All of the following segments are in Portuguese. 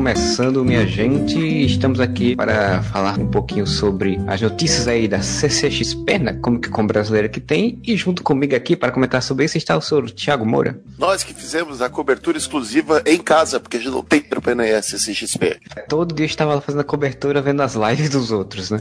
Começando, minha gente. Estamos aqui para falar um pouquinho sobre as notícias aí da CCXP, né? Como que com brasileira que tem. E junto comigo aqui para comentar sobre isso está o senhor Thiago Moura. Nós que fizemos a cobertura exclusiva em casa, porque a gente não tem para ir CCXP. Todo dia estava lá fazendo a cobertura, vendo as lives dos outros, né?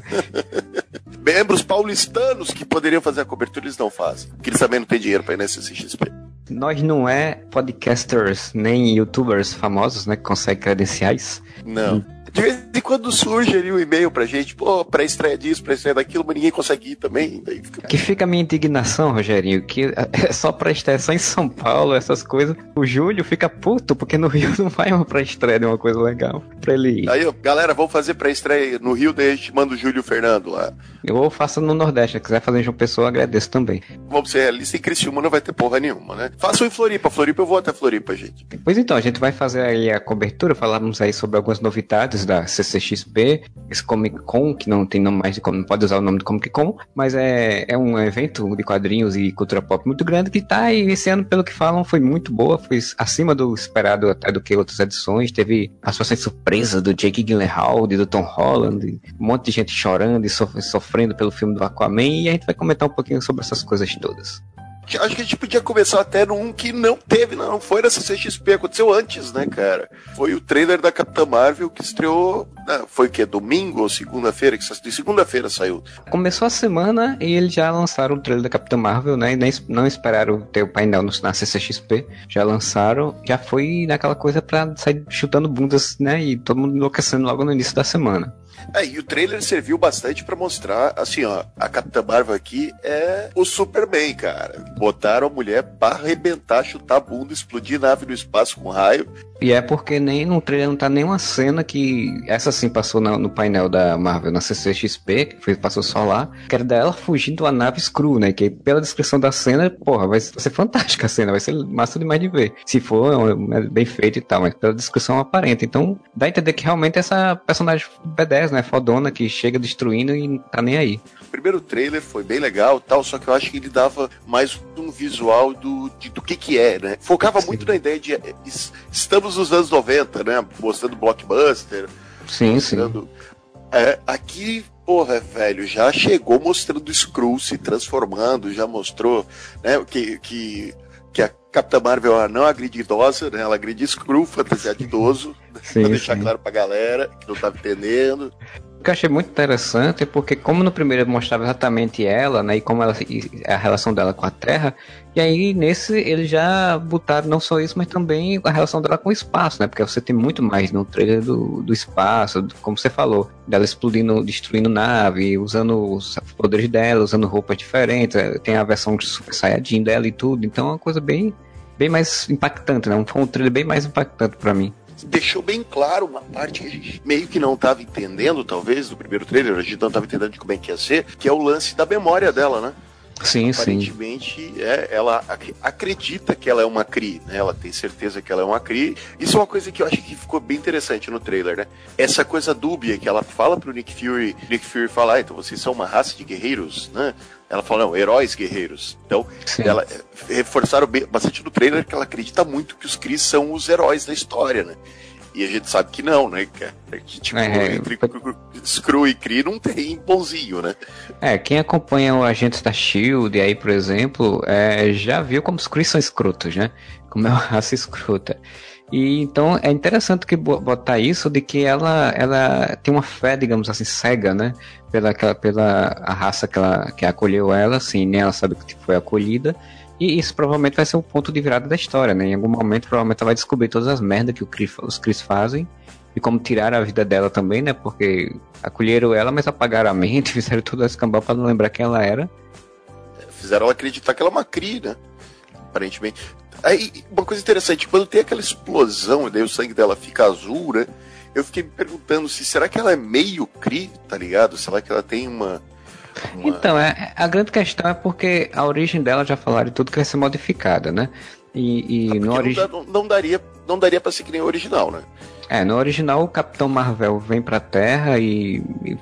Membros paulistanos que poderiam fazer a cobertura, eles não fazem. Porque eles também não têm dinheiro para ir na CCXP. Nós não é podcasters nem youtubers famosos, né, que conseguem credenciais. Não. De vez em quando surge ali um e-mail pra gente, pô, pra estreia disso, pra estreia daquilo, mas ninguém consegue ir também. Fica... Que fica a minha indignação, Rogerinho, que é só pra estreia só em São Paulo, essas coisas. O Júlio fica puto, porque no Rio não vai uma pra estreia de uma coisa legal pra ele ir. Aí, galera, vamos fazer pra estreia no Rio, daí a gente manda o Júlio Fernando lá. Eu faço no Nordeste, se quiser fazer em João Pessoa, agradeço também. Vamos ser realista, em Criciúma não vai ter porra nenhuma, né? Façam em Floripa, Floripa eu vou até Floripa, gente. Pois então, a gente vai fazer aí a cobertura, falamos aí sobre algumas novidades da CCXP, esse Comic Con, que não tem nome mais de não pode usar o nome do Comic Con, mas é, é um evento de quadrinhos e cultura pop muito grande que tá e esse ano, pelo que falam, foi muito boa, foi acima do esperado até do que outras edições, teve a sua surpresa do Jake Gyllenhaal, do Tom Holland, um monte de gente chorando e sofrendo pelo filme do Aquaman, e a gente vai comentar um pouquinho sobre essas coisas todas acho que a gente podia começar até num que não teve, não foi na CCXP, aconteceu antes, né, cara? Foi o trailer da Capitã Marvel que estreou, né, foi o que, domingo ou segunda-feira? De segunda-feira saiu. Começou a semana e eles já lançaram o trailer da Capitã Marvel, né, e nem, não esperaram ter o painel na CCXP, já lançaram, já foi naquela coisa pra sair chutando bundas, né, e todo mundo enlouquecendo logo no início da semana. É, e o trailer serviu bastante para mostrar, assim, ó, a Capitã Marvel aqui é o Superman, cara. Botaram a mulher pra arrebentar, chutar a bunda, explodir nave no espaço com raio. E é porque nem no trailer não tá nenhuma cena que. Essa sim passou no, no painel da Marvel na CCXP, que foi, passou só lá, que era dela fugindo a nave Screw, né? Que pela descrição da cena, porra, vai ser fantástica a cena, vai ser massa demais de ver. Se for, é bem feito e tal, mas pela descrição aparenta. Então, dá a entender que realmente essa personagem B10, né? Fodona, que chega destruindo e não tá nem aí. O primeiro trailer foi bem legal tal, só que eu acho que ele dava mais um visual do, de, do que que é, né? Focava sim. muito na ideia de estamos anos nos anos 90, né? Mostrando blockbuster. Sim, mostrando... sim. É, aqui, porra, velho, já chegou mostrando Skrull se transformando, já mostrou, né, que, que, Capitã Marvel não agride idosa, né? Ela agride de idoso, sim, pra deixar sim. claro pra galera que não tava entendendo. Que eu achei muito interessante é porque, como no primeiro mostrava exatamente ela, né, e como ela, e a relação dela com a Terra, e aí nesse eles já botaram não só isso, mas também a relação dela com o espaço, né, porque você tem muito mais no trailer do, do espaço, como você falou, dela explodindo, destruindo nave, usando os poderes dela, usando roupas diferentes, é, tem a versão de Super Saiyajin dela e tudo, então é uma coisa bem, bem mais impactante, né, foi um trailer bem mais impactante para mim deixou bem claro uma parte que a gente meio que não estava entendendo, talvez, do primeiro trailer, a gente não estava entendendo de como é que ia ser, que é o lance da memória dela, né? Sim, Aparentemente, sim. É, ela acredita que ela é uma Cree, né? Ela tem certeza que ela é uma Cree. Isso é uma coisa que eu acho que ficou bem interessante no trailer, né? Essa coisa dúbia que ela fala pro Nick Fury, Nick Fury fala, ah, então vocês são uma raça de guerreiros, né? Ela fala, não, heróis guerreiros. Então, sim. ela eh, reforçaram bastante no trailer que ela acredita muito que os Krees são os heróis da história, né? E a gente sabe que não, né? Que, tipo, é, entre Screw e Kree não tem bonzinho, né? É, quem acompanha o Agentes da SHIELD aí, por exemplo, é, já viu como os Kree são escrotos, né? Como é uma raça escrota. E então é interessante que botar isso de que ela, ela tem uma fé, digamos assim, cega, né? Pela, pela a raça que, ela, que acolheu ela, assim, nem ela sabe que foi acolhida. E isso provavelmente vai ser o ponto de virada da história, né? Em algum momento, provavelmente, ela vai descobrir todas as merdas que Chris, os Chris fazem e como tirar a vida dela também, né? Porque acolheram ela, mas apagaram a mente, fizeram tudo esse cambal pra não lembrar quem ela era. Fizeram ela acreditar que ela é uma Cri, né? Aparentemente. Aí, uma coisa interessante, quando tem aquela explosão e daí o sangue dela fica azul, né? Eu fiquei me perguntando se será que ela é meio Cri, tá ligado? Será que ela tem uma uma... Então, é, a grande questão é porque a origem dela, já falaram tudo, que vai ser modificada, né? E, e ah, no origem... Não, não, daria, não daria para ser que nem o original, né? É, no original o Capitão Marvel vem pra Terra e, e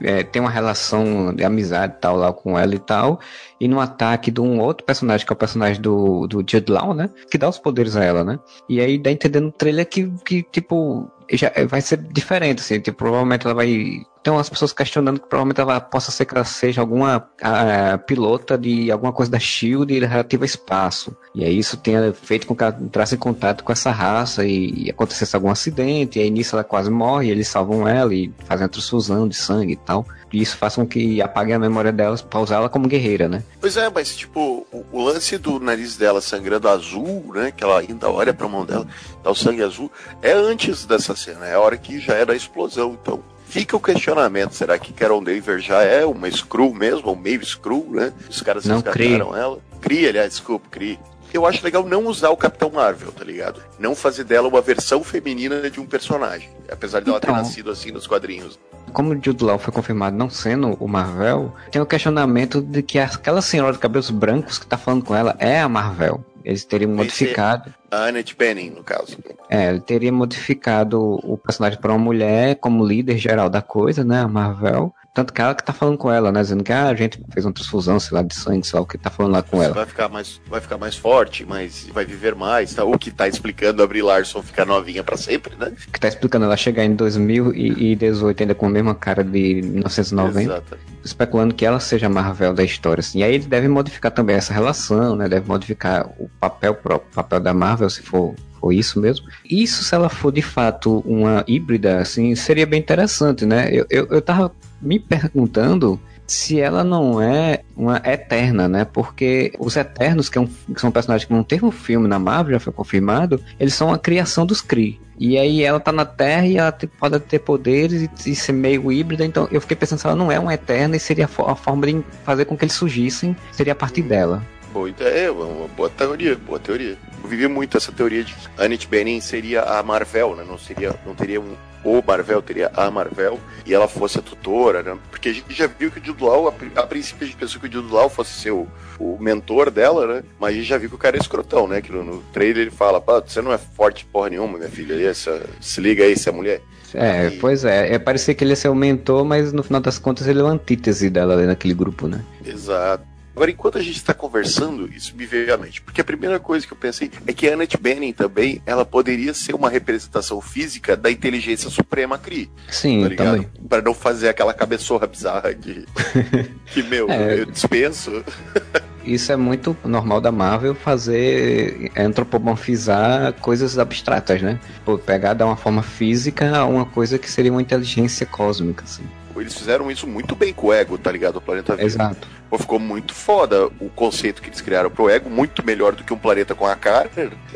é, tem uma relação de amizade tal lá com ela e tal. E no ataque de um outro personagem, que é o personagem do, do Jude Law, né? Que dá os poderes a ela, né? E aí dá entendendo no trailer que, que tipo, já vai ser diferente, assim, tipo, provavelmente ela vai tem umas pessoas questionando que provavelmente ela possa ser que ela seja alguma a, pilota de alguma coisa da Shield relativa a espaço. E aí isso tenha feito com que ela entrasse em contato com essa raça e, e acontecesse algum acidente, e aí nisso ela quase morre, e eles salvam ela e fazem a transfusão de sangue e tal. E isso faz com que apague a memória delas pra usar ela como guerreira, né? Pois é, mas tipo, o, o lance do nariz dela sangrando azul, né? Que ela ainda olha pra mão dela, tá o sangue azul, é antes dessa cena, é a hora que já era a explosão. Então, Fica o questionamento, será que Carol Denver já é uma Screw mesmo, ou meio Screw, né? Os caras não resgataram ela. Cria, aliás, desculpa, Cria. Eu acho legal não usar o Capitão Marvel, tá ligado? Não fazer dela uma versão feminina de um personagem. Apesar dela então, ter nascido assim nos quadrinhos. Como o Jude Law foi confirmado não sendo o Marvel, tem o questionamento de que aquela senhora de cabelos brancos que tá falando com ela é a Marvel. Eles teriam modificado. A Annette Bening, no caso. É, ele teria modificado o personagem para uma mulher como líder geral da coisa, né? A Marvel. Tanto que ela que tá falando com ela, né? Dizendo que ah, a gente fez uma transfusão, sei lá, de sangue, sei lá o que tá falando lá com ela. Vai ficar mais, vai ficar mais forte, mas vai viver mais, tá? O que tá explicando a Brie Larson ficar novinha para sempre, né? Que tá explicando ela chegar em 2018 ainda com a mesma cara de 1990. Exato. Especulando que ela seja a Marvel da história, assim. E aí ele deve modificar também essa relação, né? Deve modificar o papel próprio, o papel da Marvel, se for ou isso mesmo. Isso, se ela for de fato uma híbrida, assim, seria bem interessante, né? Eu, eu, eu tava me perguntando se ela não é uma eterna, né? Porque os Eternos, que, é um, que são personagens que não teve um filme na Marvel, já foi confirmado, eles são a criação dos Kree. E aí ela tá na Terra e ela pode ter poderes e, e, ser meio híbrida, então eu fiquei pensando se ela não é uma Eterna e seria a, a forma de fazer com que eles surgissem, seria a partir dela. Boa ideia, é uma boa teoria, boa teoria. Eu vivi muito essa teoria de que Annette Bening seria a Marvel, né? Não seria, não teria um o Marvel, teria a Marvel, e ela fosse a tutora, né? Porque a gente já viu que o Jude Law, a, a princípio a gente pensou que o Jude Law fosse ser o, o mentor dela, né? Mas a gente já viu que o cara é escrotão, né? Que no, no trailer ele fala, pá, você não é forte porra nenhuma, minha filha, essa, se liga aí, se é mulher. É, e... pois é, é parecia que ele ia ser o mentor, mas no final das contas ele é uma antítese dela ali naquele grupo, né? Exato. Agora, enquanto a gente está conversando, isso me veio à mente. Porque a primeira coisa que eu pensei é que a Annette Bening também, ela poderia ser uma representação física da inteligência suprema Kree. Sim, tá também. Para não fazer aquela cabeçorra bizarra que, que meu, é. eu dispenso. Isso é muito normal da Marvel fazer antropomorfizar coisas abstratas, né? Pô, pegar, dar uma forma física a uma coisa que seria uma inteligência cósmica, assim. Eles fizeram isso muito bem com o Ego, tá ligado? O planeta Verde. Exato. Pô, ficou muito foda o conceito que eles criaram pro Ego, muito melhor do que um planeta com a cara.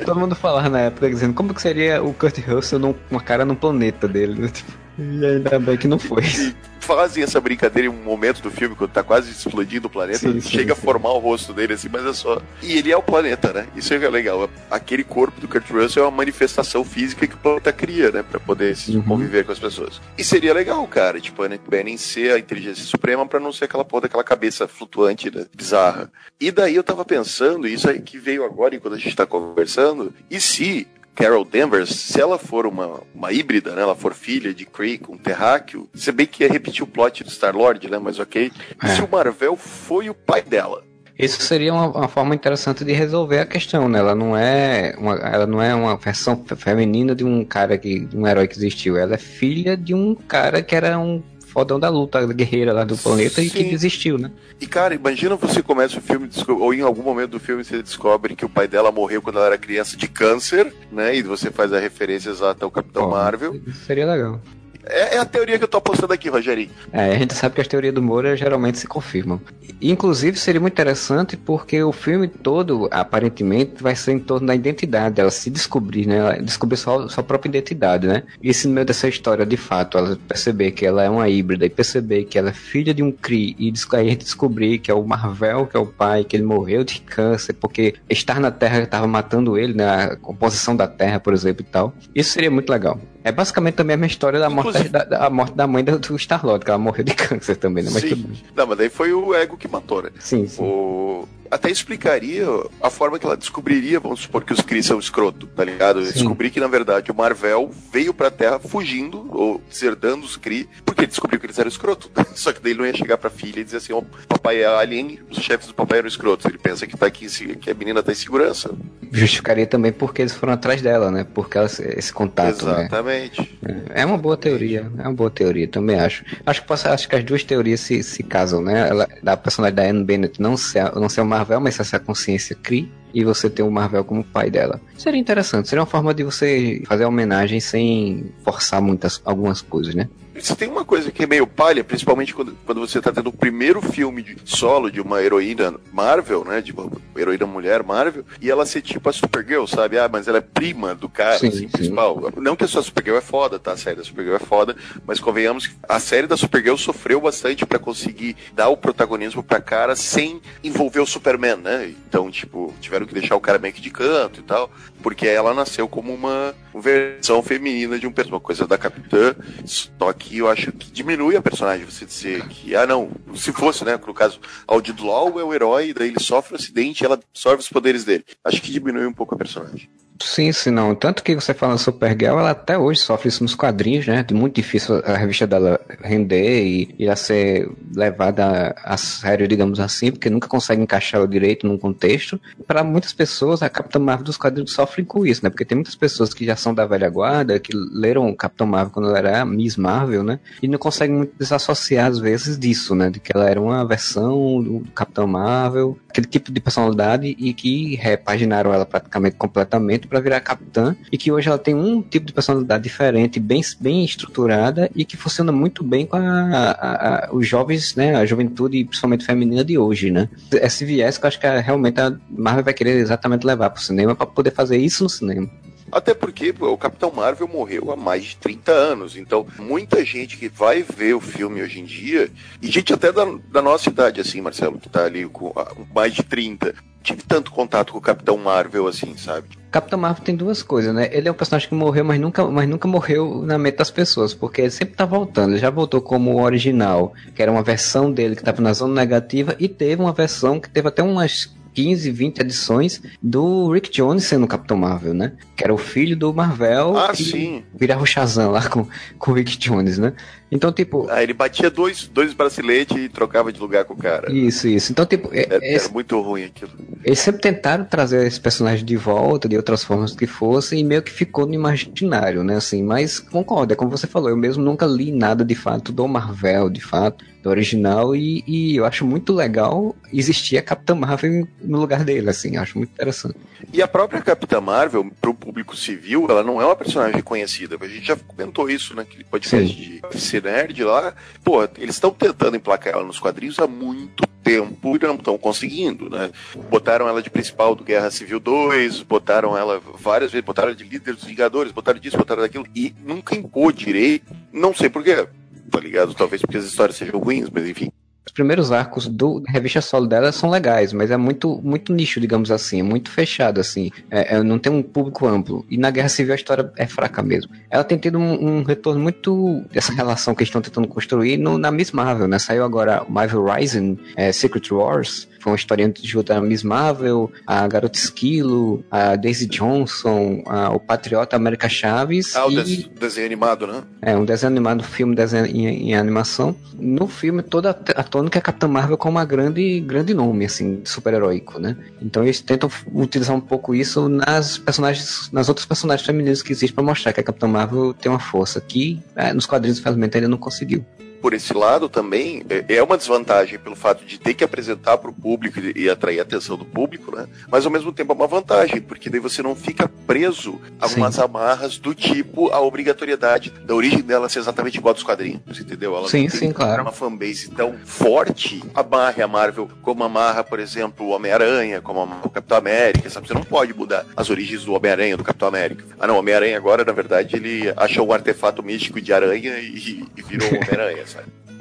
Todo mundo falava na época dizendo como que seria o Kurt Russell com uma cara no planeta dele, né? Tipo, ainda bem que não foi. Fazem essa brincadeira em um momento do filme, quando tá quase explodindo o planeta, sim, chega sim, a formar sim. o rosto dele assim, mas é só. E ele é o planeta, né? Isso é legal. Aquele corpo do Kurt Russell é uma manifestação física que o planeta cria, né? Pra poder uhum. conviver com as pessoas. E seria legal, cara, tipo, a Annette Bening ser a inteligência suprema pra não ser aquela porra daquela cabeça flutuante, né? Bizarra. E daí eu tava pensando, isso aí que veio agora enquanto a gente tá conversando, e se Carol Danvers, se ela for uma, uma híbrida, né, ela for filha de Kree com terráqueo, se bem que ia repetir o plot do Star-Lord, né, mas ok. É. Se o Marvel foi o pai dela. Isso seria uma, uma, forma interessante de resolver a questão, né? Ela não é uma, ela não é uma versão feminina de um cara que de um herói que existiu. Ela é filha de um cara que era um fodão da luta guerreira lá do planeta Sim. e que desistiu, né? E cara, imagina você começa o filme, ou em algum momento do filme você descobre que o pai dela morreu quando ela era criança de câncer, né? E você faz a referência exata ao Capitão oh, Marvel. Seria legal. É, é, a teoria que eu tô apostando aqui, Rogerinho. É, a gente sabe que as teorias do Moura geralmente se confirmam. Inclusive, seria muito interessante porque o filme todo, aparentemente, vai ser em torno da identidade dela se descobrir, né? Ela descobrir sua, sua própria identidade, né? E se no meio dessa história, de fato, ela perceber que ela é uma híbrida e perceber que ela é filha de um Kree e a gente descobrir que é o Marvel, que é o pai, que ele morreu de câncer porque estar na Terra estava matando ele, né? A composição da Terra, por exemplo, e tal. Isso seria muito legal. É basicamente também a mesma história da morte da, da, morte da mãe do, Star-Lord, que ela morreu de câncer também, né? Mas sim. Não, mas daí foi o ego que matou, né? Sim, sim. O... até explicaria a forma que ela descobriria, vamos supor que os Kree são escroto, tá ligado? Descobrir que, na verdade, o Marvel veio pra Terra fugindo, ou deserdando os Kree, porque ele descobriu que eles eram escroto. Só que daí ele não ia chegar pra filha e dizer assim, ó, oh, papai é alien, os chefes do papai eram escrotos. Ele pensa que tá aqui, que a menina tá em segurança. Justificaria também porque eles foram atrás dela, né? Porque ela, esse contato. Né? Exatamente. Né? É uma boa teoria, é uma boa teoria, também acho. Acho que, posso, acho que as duas teorias se, se casam, né? Ela, da personalidade da Anne Bennett não ser, não ser o Marvel, mas ser a consciência Cree e você ter o Marvel como pai dela. Seria interessante, seria uma forma de você fazer a homenagem sem forçar muitas algumas coisas, né? Se tem uma coisa que é meio palha, principalmente quando, quando você tá tendo o primeiro filme de solo de uma heroína Marvel, né? De uma heroína mulher Marvel, e ela ser tipo a Supergirl, sabe? Ah, mas ela é prima do cara, sim, assim, sim. principal. Não que a sua Supergirl é foda, tá? A série da Supergirl é foda, mas convenhamos que a série da Supergirl sofreu bastante para conseguir dar o protagonismo pra cara sem envolver o Superman, né? Então, tipo, tiveram que deixar o cara meio que de canto e tal, porque ela nasceu como uma versão feminina de um uma coisa da Capitã, só que eu acho que diminui a personagem você dizer que, ah, não, se fosse, né, no caso, Aldido Law é o herói, daí ele sofre um acidente e ela absorve os poderes dele. Acho que diminui um pouco a personagem. Sim, sim, não. Tanto que você fala Supergirl, ela até hoje sofre isso nos quadrinhos, né? Muito difícil a revista dela render e, e a ser levada a sério, digamos assim, porque nunca consegue encaixar o direito num contexto. Para muitas pessoas, a Capitã Marvel dos quadrinhos sofre com isso, né? Porque tem muitas pessoas que já são da velha guarda, que leram Capitão Marvel quando ela era Miss Marvel, né? E não conseguem muito desassociar, às vezes, disso, né? De que ela era uma versão do Capitão Marvel, aquele tipo de personalidade e que repaginaram ela praticamente completamente para virar capitã e que hoje ela tem um tipo de personalidade diferente, bem, bem estruturada e que funciona muito bem com a, a, a, os jovens, né, a juventude, principalmente feminina de hoje, né? Esse viés que eu acho que realmente a Marvel vai querer exatamente levar para o cinema para poder fazer isso no cinema. Até porque o Capitão Marvel morreu há mais de 30 anos. Então, muita gente que vai ver o filme hoje em dia, e gente até da, da nossa idade, assim, Marcelo, que tá ali com mais de 30, tive tanto contato com o Capitão Marvel, assim, sabe? Capitão Marvel tem duas coisas, né? Ele é um personagem que morreu, mas nunca, mas nunca morreu na mente das pessoas, porque ele sempre tá voltando. Ele já voltou como o original, que era uma versão dele que tava na zona negativa, e teve uma versão que teve até umas 15, 20 edições do Rick Jones sendo Capitão Marvel, né? Que era o filho do Marvel. Ah, sim. Vira o Shazam lá com, com o Rick Jones, né? Então, tipo. Ah, ele batia dois, dois braceletes e trocava de lugar com o cara. Isso, isso. Então, tipo. É, era, esse, era muito ruim aquilo. Eles sempre tentaram trazer esse personagem de volta, de outras formas que fossem, e meio que ficou no imaginário, né? Assim, mas concordo, é como você falou, eu mesmo nunca li nada de fato do Marvel, de fato do original e, e, eu acho muito legal existir a Capitã Marvel no lugar dele, assim, acho muito interessante. E a própria Capitã Marvel, pro público civil, ela não é uma personagem conhecida, a gente já comentou isso naquele podcast Sim. de Nerd lá, pô, eles estão tentando emplacar ela nos quadrinhos há muito tempo e não estão conseguindo, né? Botaram ela de principal do Guerra Civil 2, botaram ela várias vezes, botaram ela de líder dos Vingadores, botaram disso, botaram daquilo, e nunca impôs direito, não sei porquê tá ligado? Talvez porque as histórias sejam ruins, mas enfim. Os primeiros arcos do revista solo dela são legais, mas é muito muito nicho, digamos assim, é muito fechado, assim. É, é, não tem um público amplo. E na Guerra Civil a história é fraca mesmo. Ela tem tido um, um retorno muito dessa relação que eles estão tentando construir no, na Miss Marvel, né? Saiu agora Marvel Rising, é, Secret Wars, foi uma história de da Miss Marvel, a Garota Esquilo, a Daisy Johnson, a, o Patriota América Chaves. Ah, o e... desenho animado, né? É, um desenho animado, filme desenho em, em animação. No filme, toda a tônica é Capitã Marvel como uma grande, grande nome, assim, super-heróico, né? Então eles tentam utilizar um pouco isso nas personagens, nas outras personagens femininas que existem para mostrar que a Capitã Marvel tem uma força que é, nos quadrinhos, infelizmente, ainda não conseguiu por esse lado também é, é uma desvantagem pelo fato de ter que apresentar para o público e atrair a atenção do público, né? Mas ao mesmo tempo é uma vantagem, porque daí você não fica preso a algumas amarras do tipo a obrigatoriedade da origem dela ser exatamente igual dos quadrinhos, entendeu? Ela sim, sim, claro. uma fanbase tão forte, amarre a Marvel como amarra, por exemplo, o Homem-Aranha, como o Capitão América, sabe? Você não pode mudar as origens do Homem-Aranha, do Capitão América. Ah, não, o Homem-Aranha agora, na verdade, ele achou um artefato místico de aranha e, e virou o Homem-Aranha?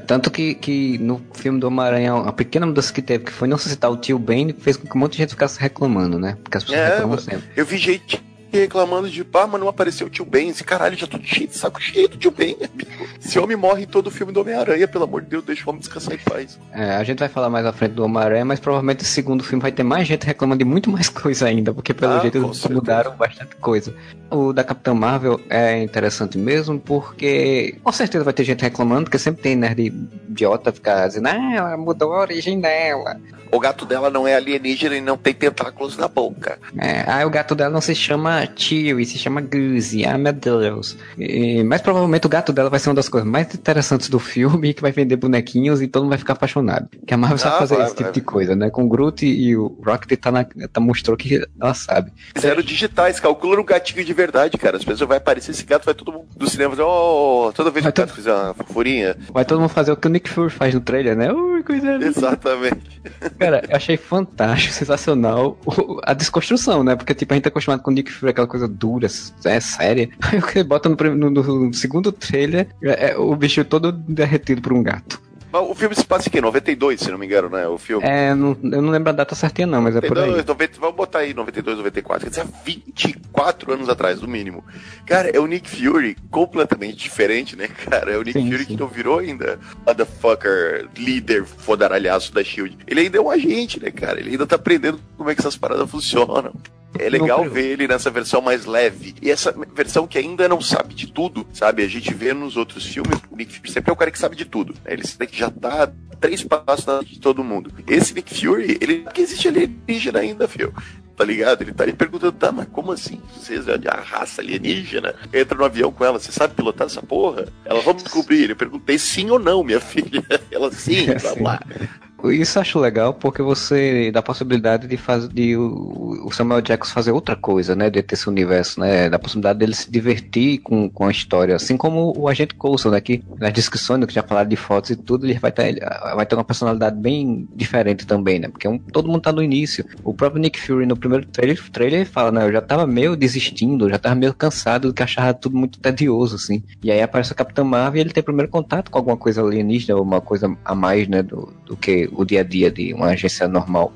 Tanto que, que no filme do Homem-Aranha, a pequena mudança que teve, que foi não citar o tio Ben, fez com que um monte de gente ficasse reclamando, né? Porque as pessoas é, reclamam sempre. Eu vi gente reclamando de, pá, mas não apareceu o tio Ben. Esse caralho, já tô cheio de saco cheio do tio Ben, amigo. Esse homem morre em todo o filme do Homem-Aranha, pelo amor de Deus, deixa o homem descansar em paz. É, a gente vai falar mais à frente do Homem-Aranha, mas provavelmente o segundo filme vai ter mais gente reclamando de muito mais coisa ainda, porque pelo ah, jeito eles mudaram bastante coisa. O da Capitã Marvel é interessante mesmo, porque com certeza vai ter gente reclamando, porque sempre tem nerd idiota ficar dizendo, ah, ela mudou a origem dela o gato dela não é alienígena e não tem tentáculos na boca. É, ah, o gato dela não se chama Chewie, se chama Goose. Ah, meu Deus. E, mas provavelmente o gato dela vai ser uma das coisas mais interessantes do filme, que vai vender bonequinhos e todo mundo vai ficar apaixonado. Que a Marvel ah, sabe fazer vai, esse tipo vai. de coisa, né? Com o Groot e o Rocket tá, na, tá mostrou que ela sabe. Fizeram digitais, calcula um gatinho de verdade, cara. As pessoas vão aparecer esse gato, vai todo mundo do cinema fazer, oh, toda vez que o gato fizer uma fofurinha. Vai todo mundo fazer o que o Nick Fury faz no trailer, né? Ui, coisa Exatamente. Cara, eu achei fantástico, sensacional a desconstrução, né? Porque, tipo, a gente tá acostumado com o Nick Fury, aquela coisa dura, é séria. Aí o que bota no, no, no, segundo trailer é, é o bicho todo derretido por um gato. O filme se passa em que? 92, se não me engano, né? O filme. É, não, eu não lembro a data certinha, não, mas 92, é por aí. 90, vamos botar aí 92, 94. Quer dizer, 24 anos atrás, no mínimo. Cara, é o Nick Fury completamente diferente, né, cara? É o Nick sim, Fury sim. que não virou ainda motherfucker, líder fodaralhaço da Shield. Ele ainda é um agente, né, cara? Ele ainda tá aprendendo como é que essas paradas funcionam. É legal ver ele nessa versão mais leve. E essa versão que ainda não sabe de tudo, sabe? A gente vê nos outros filmes, o Nick Fury sempre é o cara que sabe de tudo. Né? Ele já tá três passos na de todo mundo. Esse Nick Fury, ele que existe alienígena ainda, fio. Tá ligado? Ele tá ali perguntando, tá, mas como assim? Você é a raça alienígena? Entra no avião com ela, você sabe pilotar essa porra? Ela, vamos descobrir. Eu perguntei sim ou não, minha filha. Ela, sim, vamos lá. Isso acho legal porque você dá a possibilidade de fazer de o, Samuel Jackson fazer outra coisa, né? De ter esse universo, né? Da possibilidade dele se divertir com, com a história. Assim como o agente Coulson, né? Que nas descrições, que já falaram de fotos e tudo, ele vai ter, vai ter uma personalidade bem diferente também, né? Porque um, todo mundo tá no início. O próprio Nick Fury no primeiro trailer, trailer ele fala, né? Eu já tava meio desistindo, já tava meio cansado do que achava tudo muito tedioso, assim. E aí aparece o Capitão Marvel e ele tem primeiro contato com alguma coisa alienígena, uma coisa a mais, né? Do, do que o dia a dia de uma agência normal.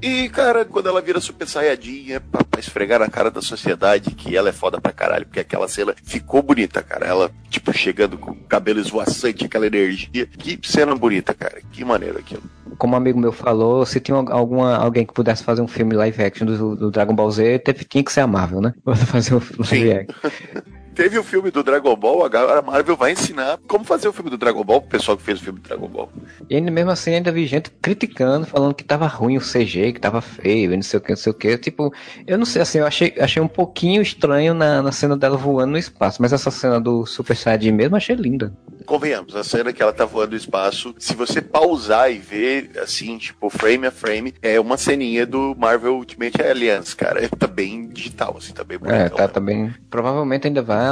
E, cara, quando ela vira super saiyadinha pra, pra, esfregar na cara da sociedade que ela é foda pra caralho, porque aquela cena ficou bonita, cara. Ela, tipo, chegando com o cabelo esvoaçante, aquela energia. Que cena bonita, cara. Que maneiro aquilo. Como um amigo meu falou, se tinha alguma, alguém que pudesse fazer um filme live action do, do Dragon Ball Z, teve, tinha que ser a Marvel, né? fazer um live action. teve o filme do Dragon Ball, agora a Marvel vai ensinar como fazer o filme do Dragon Ball pro pessoal que fez o filme do Dragon Ball. E ainda mesmo assim ainda vi gente criticando, falando que tava ruim o CG, que tava feio, não sei o que, não sei o que. Tipo, eu não sei, assim, eu achei, achei um pouquinho estranho na, na cena dela voando no espaço, mas essa cena do Super Saiyajin mesmo achei linda. Convenhamos, a cena que ela tá voando no espaço, se você pausar e ver, assim, tipo, frame a frame, é uma ceninha do Marvel Ultimate Alliance, cara. Tá bem digital, assim, tá bem bonito. É, tá, né? tá bem. Provavelmente ainda vai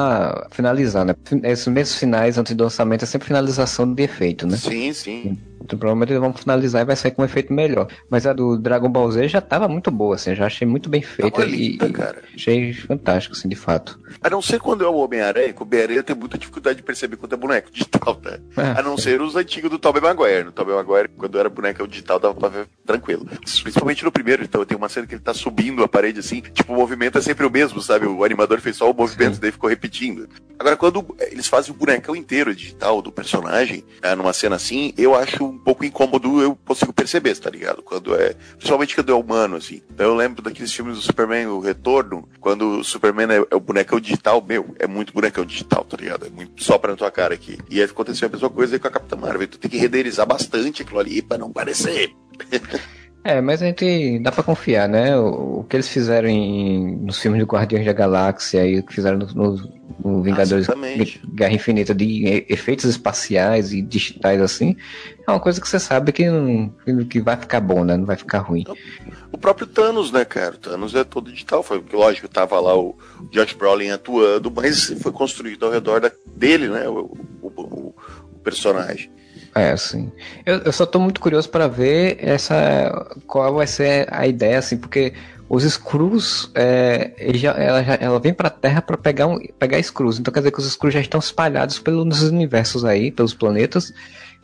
finalizar, né? Esses mesmos finais antes do lançamento é sempre finalização de efeito, né? Sim, sim. Então, provavelmente eles vão finalizar e vai sair com um efeito melhor. Mas a do Dragon Ball Z já tava muito boa, assim, já achei muito bem feita. linda, e, cara. Achei fantástico, assim, de fato. A não ser quando é o Homem-Aranha, que o Homem-Aranha tem muita dificuldade de perceber quando é boneco digital, tá? É, a não ser os antigos do Tobey Maguire. No Tobey Maguire, quando era boneco digital, dava pra ver tranquilo. Principalmente no primeiro, então tem uma cena que ele tá subindo a parede assim, tipo, o movimento é sempre o mesmo, sabe? O animador fez só o movimento, Sim. daí ficou repetindo. Agora, quando eles fazem o bonecão inteiro digital do personagem, é, numa cena assim, eu acho um pouco incômodo eu consigo perceber, tá ligado? Quando é. Principalmente quando é humano, assim. Então eu lembro daqueles filmes do Superman, o Retorno, quando o Superman é, é o bonecão digital, meu, é muito bonecão digital, tá ligado? É muito sopra na tua cara aqui. E aconteceu a mesma coisa com a Capitã Marvel. Tu tem que renderizar bastante aquilo ali pra não parecer. É, mas a gente dá pra confiar, né? O, o que eles fizeram em, nos filmes de Guardiões da Galáxia e o que fizeram no, no, no Vingadores Guerra Infinita de efeitos espaciais e digitais assim, é uma coisa que você sabe que, não, que vai ficar bom, né? Não vai ficar ruim. O próprio Thanos, né, cara? O Thanos é todo digital. Foi, lógico, tava lá o Josh Brolin atuando, mas foi construído ao redor da, dele, né? o, o, o personagem. É, sim. Eu, eu só tô muito curioso para ver essa qual vai ser a ideia, assim, porque os Skrulls, é, já, ela, já, ela vem pra Terra para pegar, um, pegar Skrulls. Então quer dizer que os Skrulls já estão espalhados pelos universos aí, pelos planetas.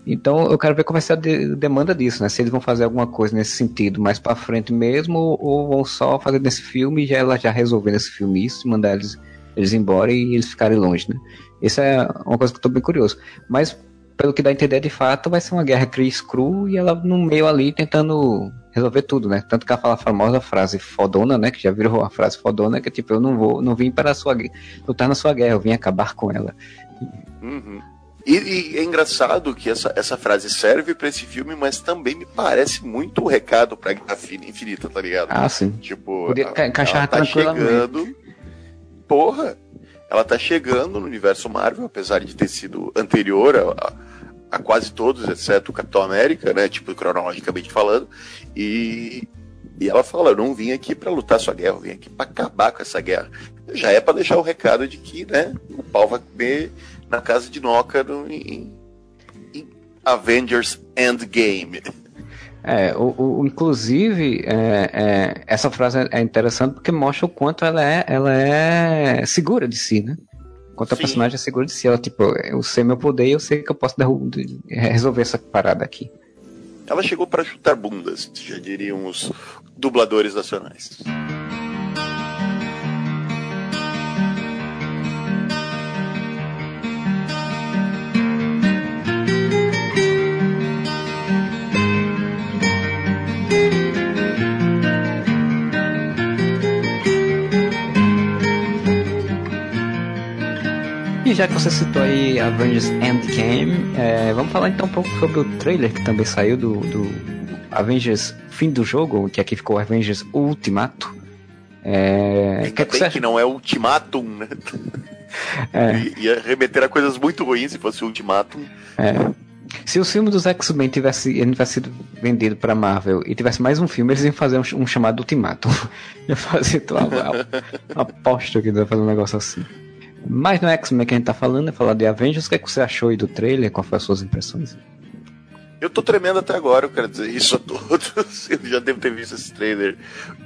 Então eu quero ver qual vai ser a de demanda disso, né? Se eles vão fazer alguma coisa nesse sentido mais para frente mesmo, ou vão só fazer nesse filme e já ela já resolver nesse filme isso, mandar eles, eles embora e eles ficarem longe, né? Isso é uma coisa que eu tô bem curioso. Mas pelo que dá a entender de fato, vai ser uma guerra Chris Cru e ela no meio ali tentando resolver tudo, né? Tanto que ela fala a famosa frase fodona, né? Que já virou a frase fodona, que é tipo, eu não vou, não vim para a sua lutar na sua guerra, eu vim acabar com ela. Uhum. E, e, é engraçado que essa, essa frase serve para esse filme, mas também me parece muito o recado pra Guerra Infinita, tá ligado? Ah, sim. Tipo, Podia encaixar tá chegando. Porra! Ela tá chegando no universo Marvel, apesar de ter sido anterior a, a quase todos, exceto o Capitão América, né? Tipo, cronologicamente falando. E, e ela fala: Eu não vim aqui para lutar sua guerra, eu vim aqui para acabar com essa guerra. Já é para deixar o recado de que, né? O pau vai comer na casa de Noca no, em, em Avengers Endgame. É, o, o inclusive, é, é, essa frase é interessante porque mostra o quanto ela é, ela é segura de si, né? Quanto a personagem é segura de si. Ela, tipo, eu sei meu poder e eu sei que eu posso resolver essa parada aqui. Ela chegou para chutar bundas, já diriam os dubladores nacionais. E já que você citou aí Avengers Endgame, é, vamos falar então um pouco sobre o trailer que também saiu do, do Avengers Fim do Jogo, que aqui ficou Avengers Ultimato. É, que, que, que não é Ultimatum, né? É. Ia remeter a coisas muito ruins se fosse Ultimatum. É. Se o filme dos X-Men tivesse, tivesse sido vendido para Marvel e tivesse mais um filme, eles iam fazer um, um chamado Ultimato. ia fazer tua aposta que ia fazer um negócio assim. Mas no X-Men que a gente tá falando, é falar de Avengers. O que, é que você achou aí do trailer? Quais foram as suas impressões? Eu tô tremendo até agora, eu quero dizer isso a todos. Eu já devo ter visto esse trailer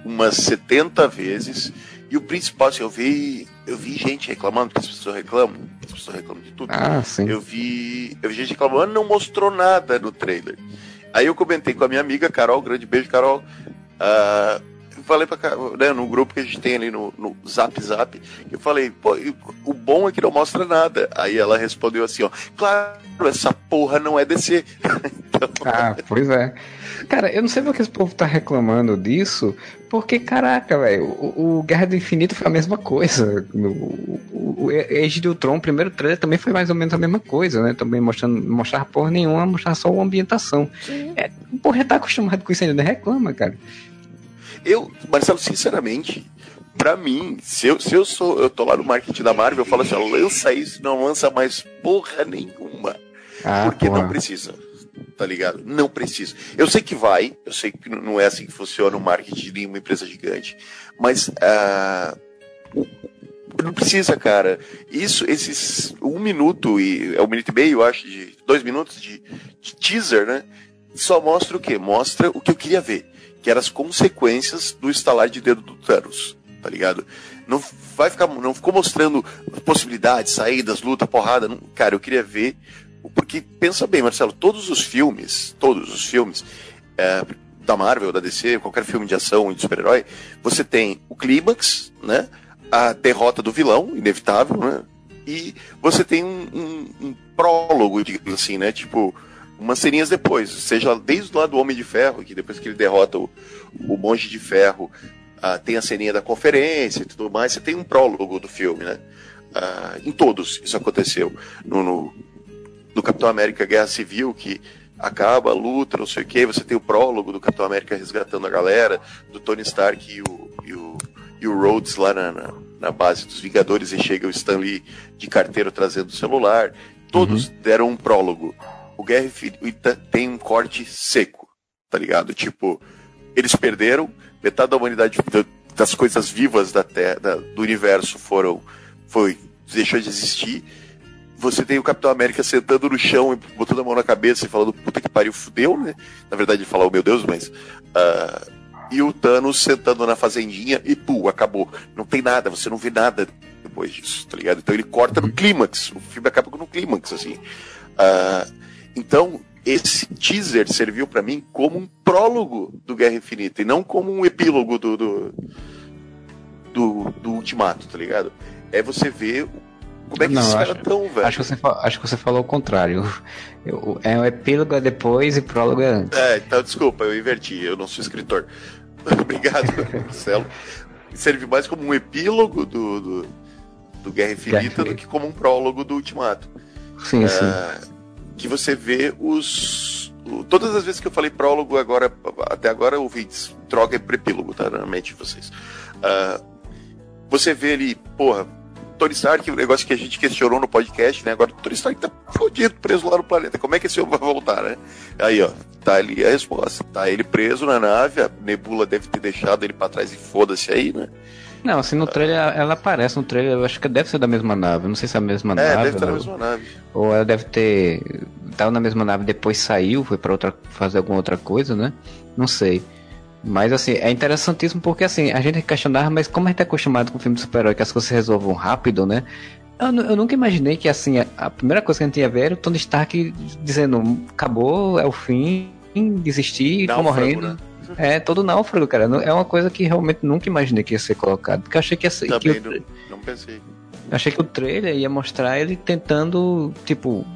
umas 70 vezes. E o principal, assim, eu vi, eu vi gente reclamando, porque as pessoas reclamam, as pessoas reclamam de tudo. Ah, sim. Eu vi, eu vi gente reclamando, não mostrou nada no trailer. Aí eu comentei com a minha amiga Carol, grande beijo, Carol. Uh, falei pra né, no grupo que a gente tem ali no, no Zap Zap, eu falei, pô, o bom é que não mostra nada. Aí ela respondeu assim, ó, claro, essa porra não é DC. então... Ah, pois é. Cara, eu não sei porque esse povo tá reclamando disso, porque, caraca, velho, o, o, Guerra do Infinito foi a mesma coisa. O, o, o Age de Ultron, o primeiro trailer, também foi mais ou menos a mesma coisa, né? Também mostrando, mostrar porra nenhuma, mostrar só a ambientação. Sim. É, porra, tá acostumado com isso ainda, reclama, cara. Eu, Marcelo, sinceramente, para mim, se eu, se eu sou, eu tô lá no marketing da Marvel, eu falo assim, ó, lança isso, não lança mais porra nenhuma. Ah, porque porra. não precisa. Tá ligado? Não precisa. Eu sei que vai, eu sei que não é assim que funciona o marketing de nenhuma empresa gigante, mas uh, não precisa, cara. Isso, esses um minuto e é um minuto e meio, eu acho, de dois minutos de, de teaser, né? Só mostra o quê? Mostra o que eu queria ver que eram as consequências do estalar de dedo do Thanos, tá ligado? Não vai ficar, não ficou mostrando possibilidades, saídas, luta, porrada. Não, cara, eu queria ver, porque pensa bem, Marcelo, todos os filmes, todos os filmes é, da Marvel, da DC, qualquer filme de ação e de super-herói, você tem o clímax, né? A derrota do vilão, inevitável, né? E você tem um, um, um prólogo, digamos assim, né? Tipo, umas ceninhas depois, seja desde o lado do Homem de Ferro, que depois que ele derrota o, o Monge de Ferro, uh, tem a ceninha da conferência e tudo mais, você tem um prólogo do filme, né? Uh, em todos isso aconteceu. No, no, no, Capitão América Guerra Civil, que acaba a luta, não sei o que, você tem o prólogo do Capitão América resgatando a galera, do Tony Stark e o, e o, e o Rhodes lá na, na, na base dos Vingadores e chega o Stanley de carteiro trazendo o celular. Todos uhum. deram um prólogo o Guerra Infinita tem um corte seco, tá ligado? Tipo, eles perderam, metade da humanidade, das coisas vivas da terra, do universo foram, foi, deixou de existir. Você tem o Capitão América sentando no chão e botando a mão na cabeça e falando, puta que pariu, fudeu, né? Na verdade, ele falou, oh, meu Deus, mas. Uh, e o Thanos sentando na fazendinha e, pô, acabou. Não tem nada, você não vê nada depois disso, tá ligado? Então ele corta no clímax. O filme acaba no clímax, assim. Uh, então, esse teaser serviu para mim como um prólogo do Guerra Infinita e não como um epílogo do, do, do, do Ultimato, tá ligado? É você ver como é que não, esses caras estão, velho. Acho que, você, acho que você falou o contrário. Eu, é um epílogo é depois e prólogo é antes. É, então desculpa, eu inverti, eu não sou escritor. Obrigado, Marcelo. Serve mais como um epílogo do, do, do Guerra Infinita Guerra do que como um prólogo do Ultimato. Sim, é, sim que você vê os. Todas as vezes que eu falei prólogo agora, até agora, ouvintes, troca para epílogo, tá? Na mente de vocês. Uh, você vê ali, porra, Tony Stark, o negócio que a gente questionou no podcast, né? Agora o Tony Stark tá fodido, preso lá no planeta. Como é que esse homem vai voltar, né? Aí, ó, tá ali a resposta. Tá ele preso na nave, a Nebula deve ter deixado ele para trás e foda-se aí, né? Não, assim, no trailer ela aparece no trailer, eu acho que deve ser da mesma nave. Não sei se é a mesma é, nave. deve estar na mesma nave. Ou ela deve ter. Tava na mesma nave, depois saiu, foi para outra fazer alguma outra coisa, né? Não sei. Mas assim, é interessantíssimo porque assim, a gente questionava, mas como a gente é acostumado com filme de super-herói que as coisas se resolvam rápido, né? Eu, eu, nunca imaginei que assim, a, a, primeira coisa que a gente ia ver era o Tony Stark dizendo, acabou, é o fim, desistir, tô morrendo. Né? É, todo náufrago, cara. É uma coisa que realmente nunca imaginei que ia ser colocado. Porque eu achei que ia ser. Também que não, não pensei. achei que o trailer ia mostrar ele tentando, tipo,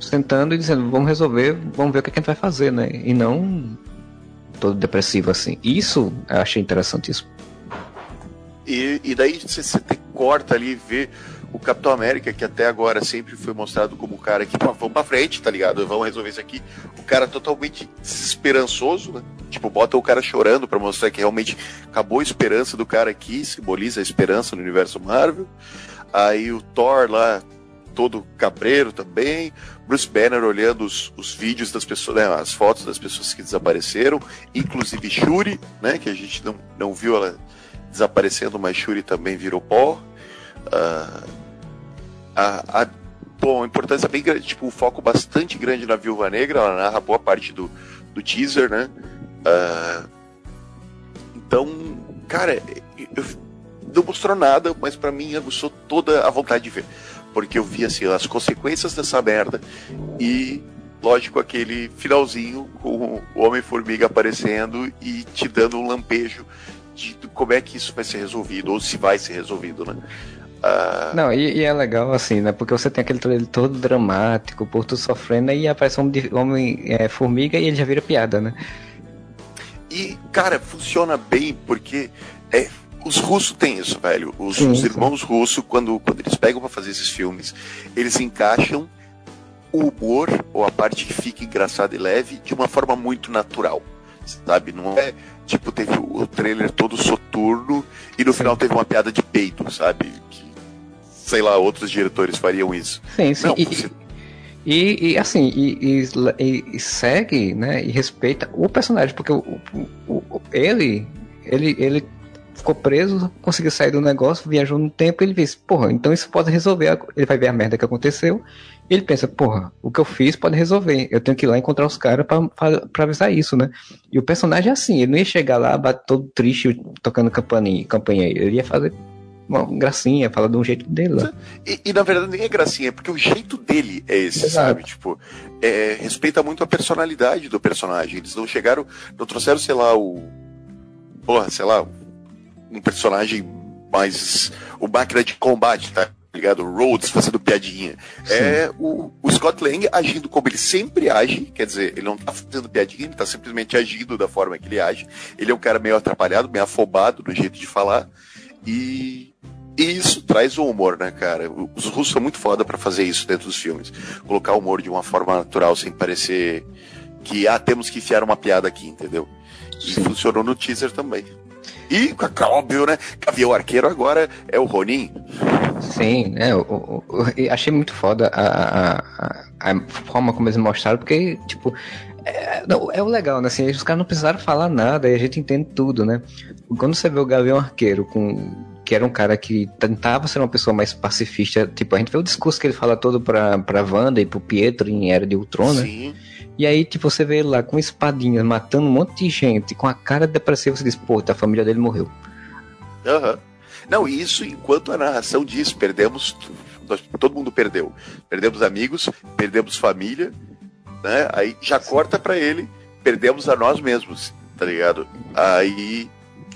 sentando e dizendo, vamos resolver, vamos ver o que a gente vai fazer, né? E não todo depressivo assim. Isso eu achei interessantíssimo. E, e daí você, você corta ali e vê o Capitão América, que até agora sempre foi mostrado como o cara que, vamos pra frente, tá ligado? Vamos resolver isso aqui. O cara totalmente desesperançoso, né? Tipo, bota o cara chorando para mostrar que realmente acabou a esperança do cara aqui, simboliza a esperança no universo Marvel. Aí o Thor lá, todo cabreiro também. Bruce Banner olhando os, os vídeos das pessoas, né, as fotos das pessoas que desapareceram, inclusive Shuri, né? Que a gente não, não viu ela desaparecendo, mas Shuri também virou pó. Uh, a, a importância bem grande, tipo, um foco bastante grande na Viúva Negra, ela narra boa parte do, do teaser, né? Uh, então, cara, eu, não mostrou nada, mas para mim aguçou toda a vontade de ver. Porque eu vi, assim, as consequências dessa merda e, lógico, aquele finalzinho com o Homem-Formiga aparecendo e te dando um lampejo de como é que isso vai ser resolvido, ou se vai ser resolvido, né? Uh... Não, e, e, é legal assim, né? Porque você tem aquele trailer todo dramático, por tudo sofrendo, e aparece um homem, homem é, formiga e ele já vira piada, né? E, cara, funciona bem porque é, os russos têm isso, velho. Os, sim, os irmãos sim. russos, quando, quando eles pegam para fazer esses filmes, eles encaixam o humor, ou a parte que fica engraçada e leve, de uma forma muito natural. Sabe? Não é tipo, teve o trailer todo soturno e no final teve uma piada de peito, sabe? Que sei lá, outros diretores fariam isso. Sim, sim. Não, e, você... e, e, assim, e, e, segue, né, e respeita o personagem, porque o, o, o, ele, ele, ele ficou preso, conseguiu sair do negócio, viajou no tempo, ele disse, porra, então isso pode resolver, ele vai ver a merda que aconteceu, e ele pensa, porra, o que eu fiz pode resolver, eu tenho que ir lá encontrar os caras pra, avisar isso, né? E o personagem é assim, ele não ia chegar lá, todo triste, tocando campainha, campainha ele ia fazer uma gracinha, fala de um jeito dele. E, e, na verdade nem é gracinha, é porque o jeito dele é esse, Exato. sabe? Tipo, é, respeita muito a personalidade do personagem. Eles não chegaram, não trouxeram, sei lá, o. Porra, sei lá, um personagem mais. O máquina de combate, tá? ligado? Rhodes fazendo piadinha. Sim. É o, o, Scott Lang agindo como ele sempre age, quer dizer, ele não tá fazendo piadinha, ele tá simplesmente agindo da forma que ele age. Ele é um cara meio atrapalhado, meio afobado no jeito de falar. E, e isso traz o humor, né, cara? Os russos são muito foda para fazer isso dentro dos filmes. Colocar o humor de uma forma natural, sem parecer que, ah, temos que enfiar uma piada aqui, entendeu? E Sim. funcionou no teaser também. E, óbvio, né? Gavião Arqueiro agora é o Ronin. Sim, é, eu, eu, eu achei muito foda a, a, a, forma como eles mostraram, porque, tipo, é, não, é o legal, né? Assim, os caras não precisaram falar nada e a gente entende tudo, né? Quando você vê o Gavião Arqueiro com que era um cara que tentava ser uma pessoa mais pacifista, tipo, a gente vê o discurso que ele fala todo pra, pra Wanda e pro Pietro em Era de Ultron, né? Sim. E aí, tipo, você vê ele lá com espadinhas, matando um monte de gente, com a cara depressiva, você diz, pô, a família dele morreu. Aham. Uhum. Não, isso enquanto a narração diz, perdemos, nós, todo mundo perdeu. Perdemos amigos, perdemos família, né? Aí já corta para ele, perdemos a nós mesmos, tá ligado? Aí,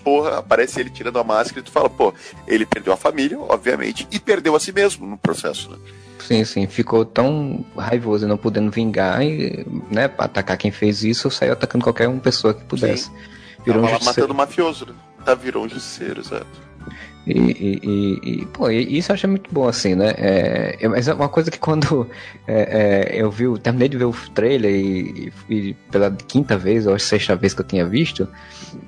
porra, aparece ele tirando a máscara e tu fala, pô, ele perdeu a família, obviamente, e perdeu a si mesmo no processo, né? Sim, sim, ficou tão raivoso e não podendo vingar e, né, atacar quem fez isso, saiu atacando qualquer uma pessoa que pudesse. Sim. Virou Tava um matando mafioso, né? Tá, virou um justiceiro, exato. E, e, e, e, pô, isso eu achei muito bom, assim, né? É, mas é uma coisa que quando é, é, eu vi, terminei de ver o trailer e, e, pela quinta vez ou sexta vez que eu tinha visto,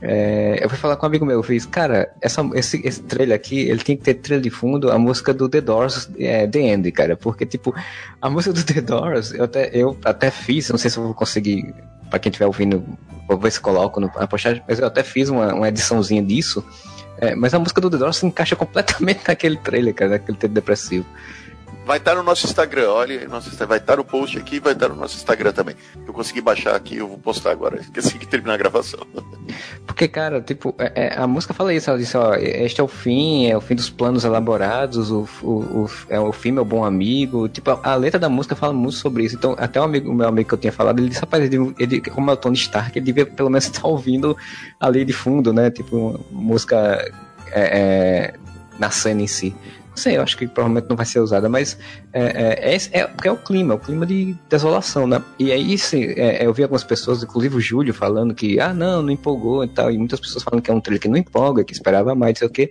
é, eu fui falar com um amigo meu, eu fiz, cara, essa, esse, esse trailer aqui, ele tem que ter trilha de fundo a música do The Doors, é, The End, cara, porque, tipo, a música do The Doors, eu até, eu até fiz, não sei se eu vou conseguir, pra quem estiver ouvindo, vou ver se coloco no, na postagem, mas eu até fiz uma, uma ediçãozinha disso, é, mas a música do The Doors se encaixa completamente naquele trailer, cara, naquele trailer depressivo. Vai estar no nosso Instagram, olha, nosso, vai estar no post aqui vai estar no nosso Instagram também. Eu consegui baixar aqui, eu vou postar agora. Esqueci de terminar a gravação. Porque, cara, tipo, é, é, a música fala isso, ela disse, ó, este é o fim, é o fim dos planos elaborados, o, o, o é o fim, meu bom amigo. Tipo, a, a, letra da música fala muito sobre isso. Então, até o, amigo, o meu amigo que eu tinha falado, ele disse, rapaz, ele, ele, como é o Tony Stark, ele devia pelo menos estar ouvindo ali de fundo, né? Tipo, música é, é, na cena em si sei, eu acho que provavelmente não vai ser usada, mas é, é, é, é, é o clima, é o clima de desolação, né? E aí sim, é, eu vi algumas pessoas, inclusive o Júlio, falando que, ah, não, não empolgou e tal, e muitas pessoas falando que é um trailer que não empolga, que esperava mais, não sei o quê.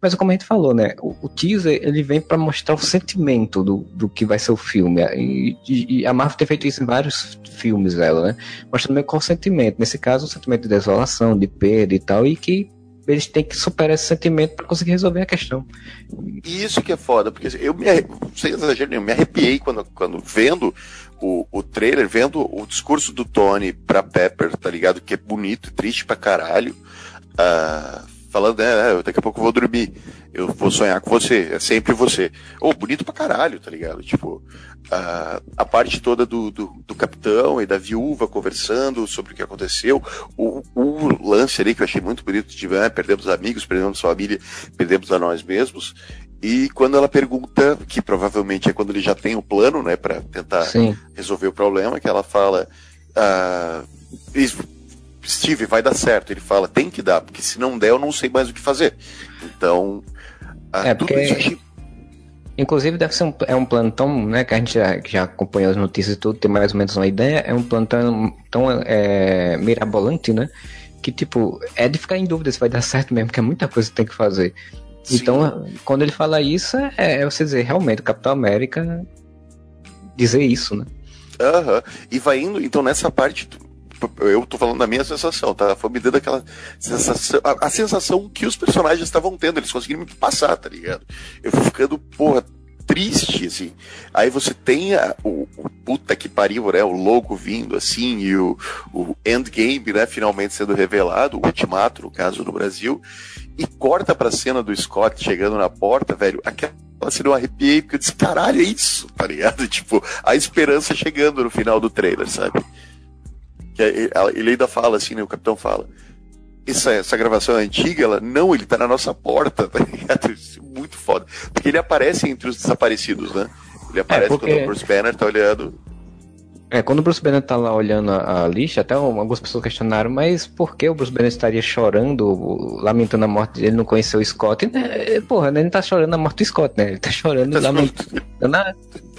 Mas como a gente falou, né? O, o teaser ele vem para mostrar o sentimento do, do que vai ser o filme. E, e, e, a Marvel tem feito isso em vários filmes dela, né? Mostrando meio qual o sentimento. Nesse caso, o sentimento de desolação, de perda e tal, e que eles têm que superar esse sentimento para conseguir resolver a questão. E isso que é foda, porque eu me, sem exagero nenhum, me arrepiei quando, quando vendo o, o trailer, vendo o discurso do Tony pra Pepper, tá ligado? Que é bonito, triste pra caralho. Uh, falando, né, daqui a pouco eu vou dormir, eu vou sonhar com você, é sempre você. Ou oh, bonito pra caralho, tá ligado? Tipo, a, a parte toda do, do, do, capitão e da viúva conversando sobre o que aconteceu, o, o lance ali que eu achei muito bonito de ah, perdemos amigos, perdemos família, perdemos a nós mesmos. E quando ela pergunta, que provavelmente é quando ele já tem o plano, né, para tentar Sim. resolver o problema, que ela fala, ah, Steve, vai dar certo. Ele fala, tem que dar, porque se não der, eu não sei mais o que fazer. Então, ah, é, tudo porque... isso Inclusive deve ser um, é um plano tão, né, que a gente já, já acompanhou as notícias e tudo, tem mais ou menos uma ideia, é um plano tão, tão é, mirabolante, né, que tipo, é de ficar em dúvida se vai dar certo mesmo, porque é muita coisa que tem que fazer. Sim. Então, quando ele fala isso, é, é você dizer, realmente, o Capitão América dizer isso, né. Aham, uhum. e vai indo, então nessa parte, eu tô falando da minha sensação, tá? Foi me dando aquela sensação, a, a, sensação que os personagens estavam tendo, eles conseguiram me passar, tá ligado? Eu fui ficando, porra, triste, assim. Aí você tem a, o, o, puta que pariu, né? O logo vindo, assim, e o, o endgame, né? Finalmente sendo revelado, o ultimato, no caso, no Brasil, e corta pra cena do Scott chegando na porta, velho, aquela cena eu arrepiei, porque eu disse, caralho, é isso, tá ligado? Tipo, a esperança chegando no final do trailer, sabe? Que é, ele ainda fala assim, né? O capitão fala. Essa, essa gravação é antiga, ela, não, ele tá na nossa porta, tá ligado? Isso é muito foda. Porque ele aparece entre os desaparecidos, né? Ele aparece é porque... quando o Bruce Banner tá olhando. É, quando o Bruce Banner tá lá olhando a, a lista, até algumas pessoas questionaram, mas por que o Bruce Banner estaria chorando, lamentando a morte dele, não conheceu o Scott? Né? Porra, ele não tá chorando a morte do Scott, né? Ele tá chorando, tá lamentando a...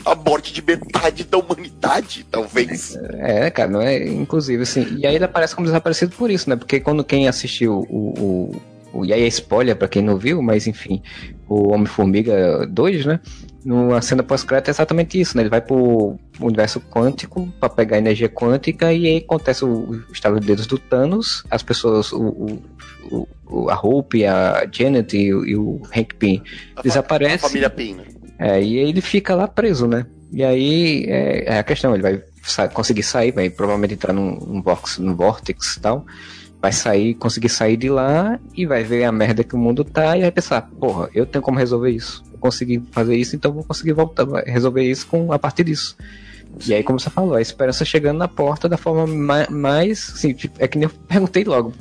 a morte de metade da humanidade, talvez. É, cara, não é? Inclusive, assim, e aí ele aparece como desaparecido por isso, né? Porque quando quem assistiu o, o e aí é spoiler para quem não viu, mas enfim, o Homem-Formiga 2, né? Numa cena pós-crédito é exatamente isso, né? Ele vai pro universo quântico para pegar energia quântica e aí acontece o, estado de dedos do Thanos, as pessoas, o, o, o a Hope, a Janet e, e o Hank Pym desaparecem. A família Pym, né? É, e ele fica lá preso, né? E aí é, é a questão, ele vai sa conseguir sair, vai provavelmente entrar num, num, box, num vortex e tal vai sair, conseguir sair de lá e vai ver a merda que o mundo tá e vai pensar, porra, eu tenho como resolver isso consegui fazer isso, então vou conseguir voltar resolver isso com a partir disso. E aí, como você falou, a esperança chegando na porta da forma mais. mais assim, tipo, é que nem eu perguntei logo,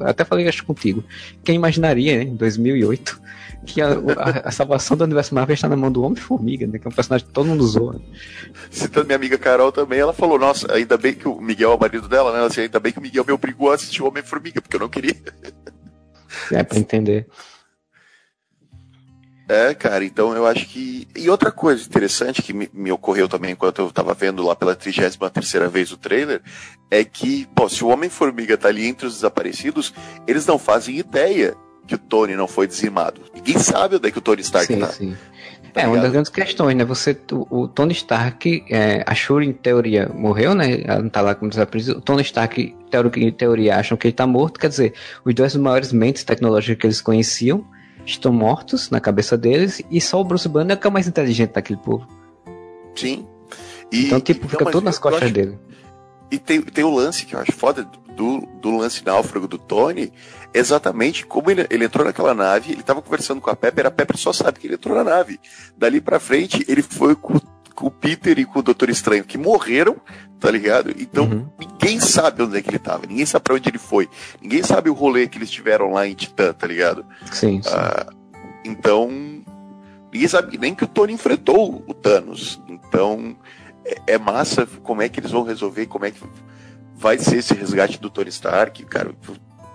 até falei acho contigo. Quem imaginaria, né, em 2008, que a, a, a, salvação do universo Marvel está na mão do Homem-Formiga, né? Que é um personagem que todo mundo zoa. Citando minha amiga Carol também, ela falou: Nossa, ainda bem que o Miguel é o marido dela, né? Assim, ainda bem que o Miguel me obrigou a assistir o Homem-Formiga, porque eu não queria. É, pra entender. É, cara, então eu acho que. E outra coisa interessante que me, me ocorreu também enquanto eu tava vendo lá pela 33 terceira vez o trailer, é que, pô, se o Homem-Formiga tá ali entre os desaparecidos, eles não fazem ideia que o Tony não foi dizimado. Ninguém sabe onde é que o Tony Stark sim, tá. Sim. Tá é, uma das grandes questões, né? Você, o, o Tony Stark, é, a Shuri, em teoria, morreu, né? Ela não tá lá como desaparecida. O Tony Stark, em teoria, acham que ele tá morto. Quer dizer, os dois maiores mentes tecnológicas que eles conheciam estão mortos na cabeça deles e só o Bruce Banner é que é o mais inteligente daquele povo. Sim. E, então, tipo, fica tudo nas costas acho, dele. E tem, tem o lance que eu acho foda do, do lance náufrago do Tony, exatamente como ele, ele entrou naquela nave, ele tava conversando com a Pepper, a Pepper só sabe que ele entrou na nave. Dali pra frente, ele foi com, com o Peter e com o Doutor Estranho, que morreram, tá ligado? Então, uhum. ninguém sabe onde é que ele tava, ninguém sabe pra onde ele foi, ninguém sabe o rolê que eles tiveram lá em Titã, tá ligado? Sim, sim. Ah, então, ninguém sabe nem que o Tony enfrentou o Thanos. Então, é, é massa como é que eles vão resolver, como é que vai ser esse resgate do Tony Stark, cara.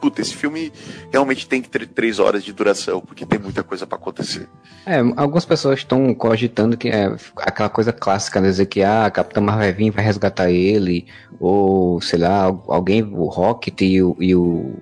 Puta, esse filme realmente tem que ter três horas de duração, porque tem muita coisa para acontecer. É, algumas pessoas estão cogitando que é aquela coisa clássica, né? Dizer que ah, a Capitã Marvel vai vir, vai resgatar ele, ou sei lá, alguém, o Rocket e o, e o,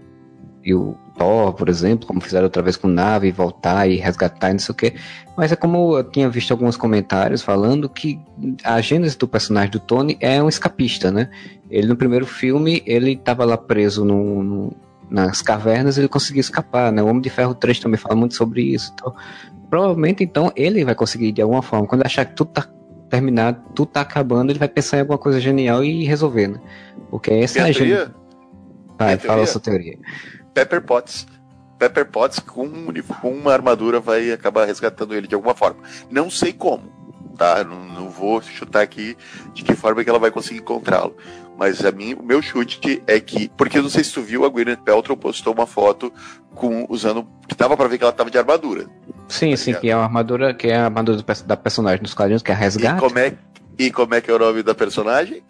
e o Thor, por exemplo, como fizeram outra vez com nave, voltar e resgatar e não sei o que. Mas é como eu tinha visto alguns comentários falando que a gênese do personagem do Tony é um escapista, né? Ele no primeiro filme, ele estava lá preso no, nas cavernas, ele conseguiu escapar, né? O Homem de Ferro 3 também fala muito sobre isso. Então, provavelmente, então, ele vai conseguir de alguma forma. Quando achar que tudo tá terminado, tudo tá acabando, ele vai pensar em alguma coisa genial e resolver, né? Porque essa é a teoria? Vai, fala a sua teoria. Pepper Potts. Pepper Potts com, com uma armadura vai acabar resgatando ele de alguma forma. Não sei como, tá? Não, não vou chutar aqui de que forma que ela vai conseguir encontrá-lo. Mas a mim, o meu chute é que, porque eu não sei se tu viu, a Gwyneth Paltrow postou uma foto com usando que dava para ver que ela tava de armadura. Sim, tá sim, que é a armadura, que é a armadura da personagem nos quadrinhos, que é a resgate. E como é, e como é que é o nome da personagem?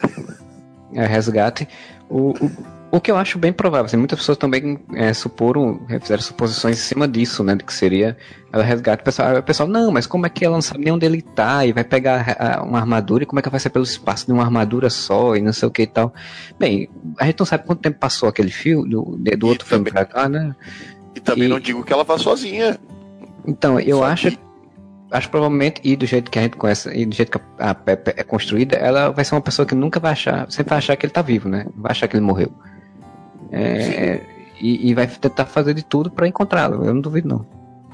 É resgate. O, o, o que eu acho bem provável, assim, muitas pessoas também é, suporam, é, fizeram suposições em cima disso, né, de que seria ela resgate. O pessoal, o pessoal, não, mas como é que ela não sabe nem onde ele tá e vai pegar a, uma armadura e como é que vai ser pelo espaço de uma armadura só e não sei o que e tal. Bem, a gente não sabe quanto tempo passou aquele filme, do, do outro filme pra cá, né? E também e, não digo que ela vá sozinha. Então, eu só acho... Que acho provavelmente, e do jeito que a gente conhece, e do jeito que a Pepe é construída, ela vai ser uma pessoa que nunca vai achar, sempre vai achar que ele tá vivo, né? Vai achar que ele morreu. É, e, e, vai tentar fazer de tudo para encontrá-lo. Eu não duvido, não.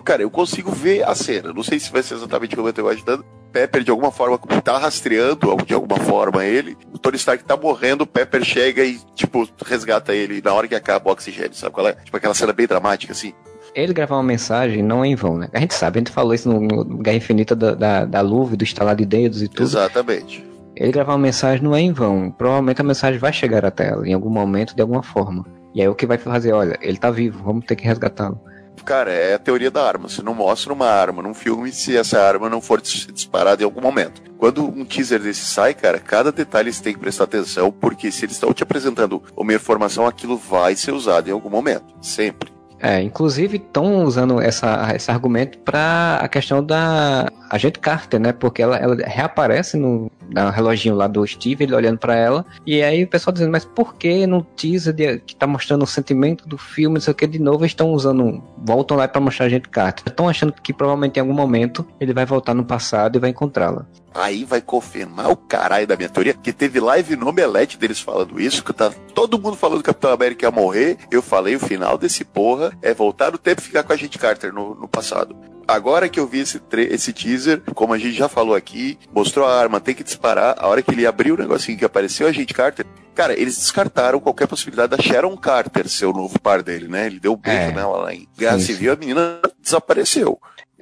Cara, eu consigo ver a cena. Não sei se vai ser exatamente como eu tô imaginando. Pepper, de alguma forma, tá rastreando de alguma forma ele. O Tony Stark tá morrendo, o Pepper chega e, tipo, resgata ele na hora que acaba o oxigênio, sabe qual é? Tipo aquela cena bem dramática, assim. Ele gravar uma mensagem não é em vão, né? A gente sabe, a gente falou isso no, no Guerra Infinita da, da, da luva, do estalar de dedos e tudo. Exatamente. Ele gravar uma mensagem não é em vão. Provavelmente a mensagem vai chegar até ela, em algum momento, de alguma forma. E aí o que vai fazer? Olha, ele tá vivo, vamos ter que resgatá-lo. Cara, é a teoria da arma. Você não mostra uma arma num filme se essa arma não for disparada em algum momento. Quando um teaser desse sai, cara, cada detalhe você tem que prestar atenção, porque se eles estão te apresentando uma informação, aquilo vai ser usado em algum momento. Sempre. É, inclusive estão usando essa, esse argumento para a questão da agente Carter, né? Porque ela, ela reaparece no, no reloginho lá do Steve, ele olhando para ela, e aí o pessoal dizendo, mas por que no teaser de, que tá mostrando o sentimento do filme, não sei o que, de novo estão usando, voltam lá para mostrar a agente Carter. Estão achando que provavelmente em algum momento ele vai voltar no passado e vai encontrá-la. Aí vai confirmar o caralho da minha teoria, que teve live no Omelete deles falando isso, que tá todo mundo falando que o Capitão América ia morrer. Eu falei, o final desse porra é voltar no tempo e ficar com a gente Carter no, no passado. Agora que eu vi esse, esse teaser, como a gente já falou aqui, mostrou a arma, tem que disparar. A hora que ele abriu o negocinho que apareceu a gente Carter, cara, eles descartaram qualquer possibilidade da Sharon Carter ser o novo par dele, né? Ele deu um beijo é. nela lá em Guerra Civil, a menina desapareceu.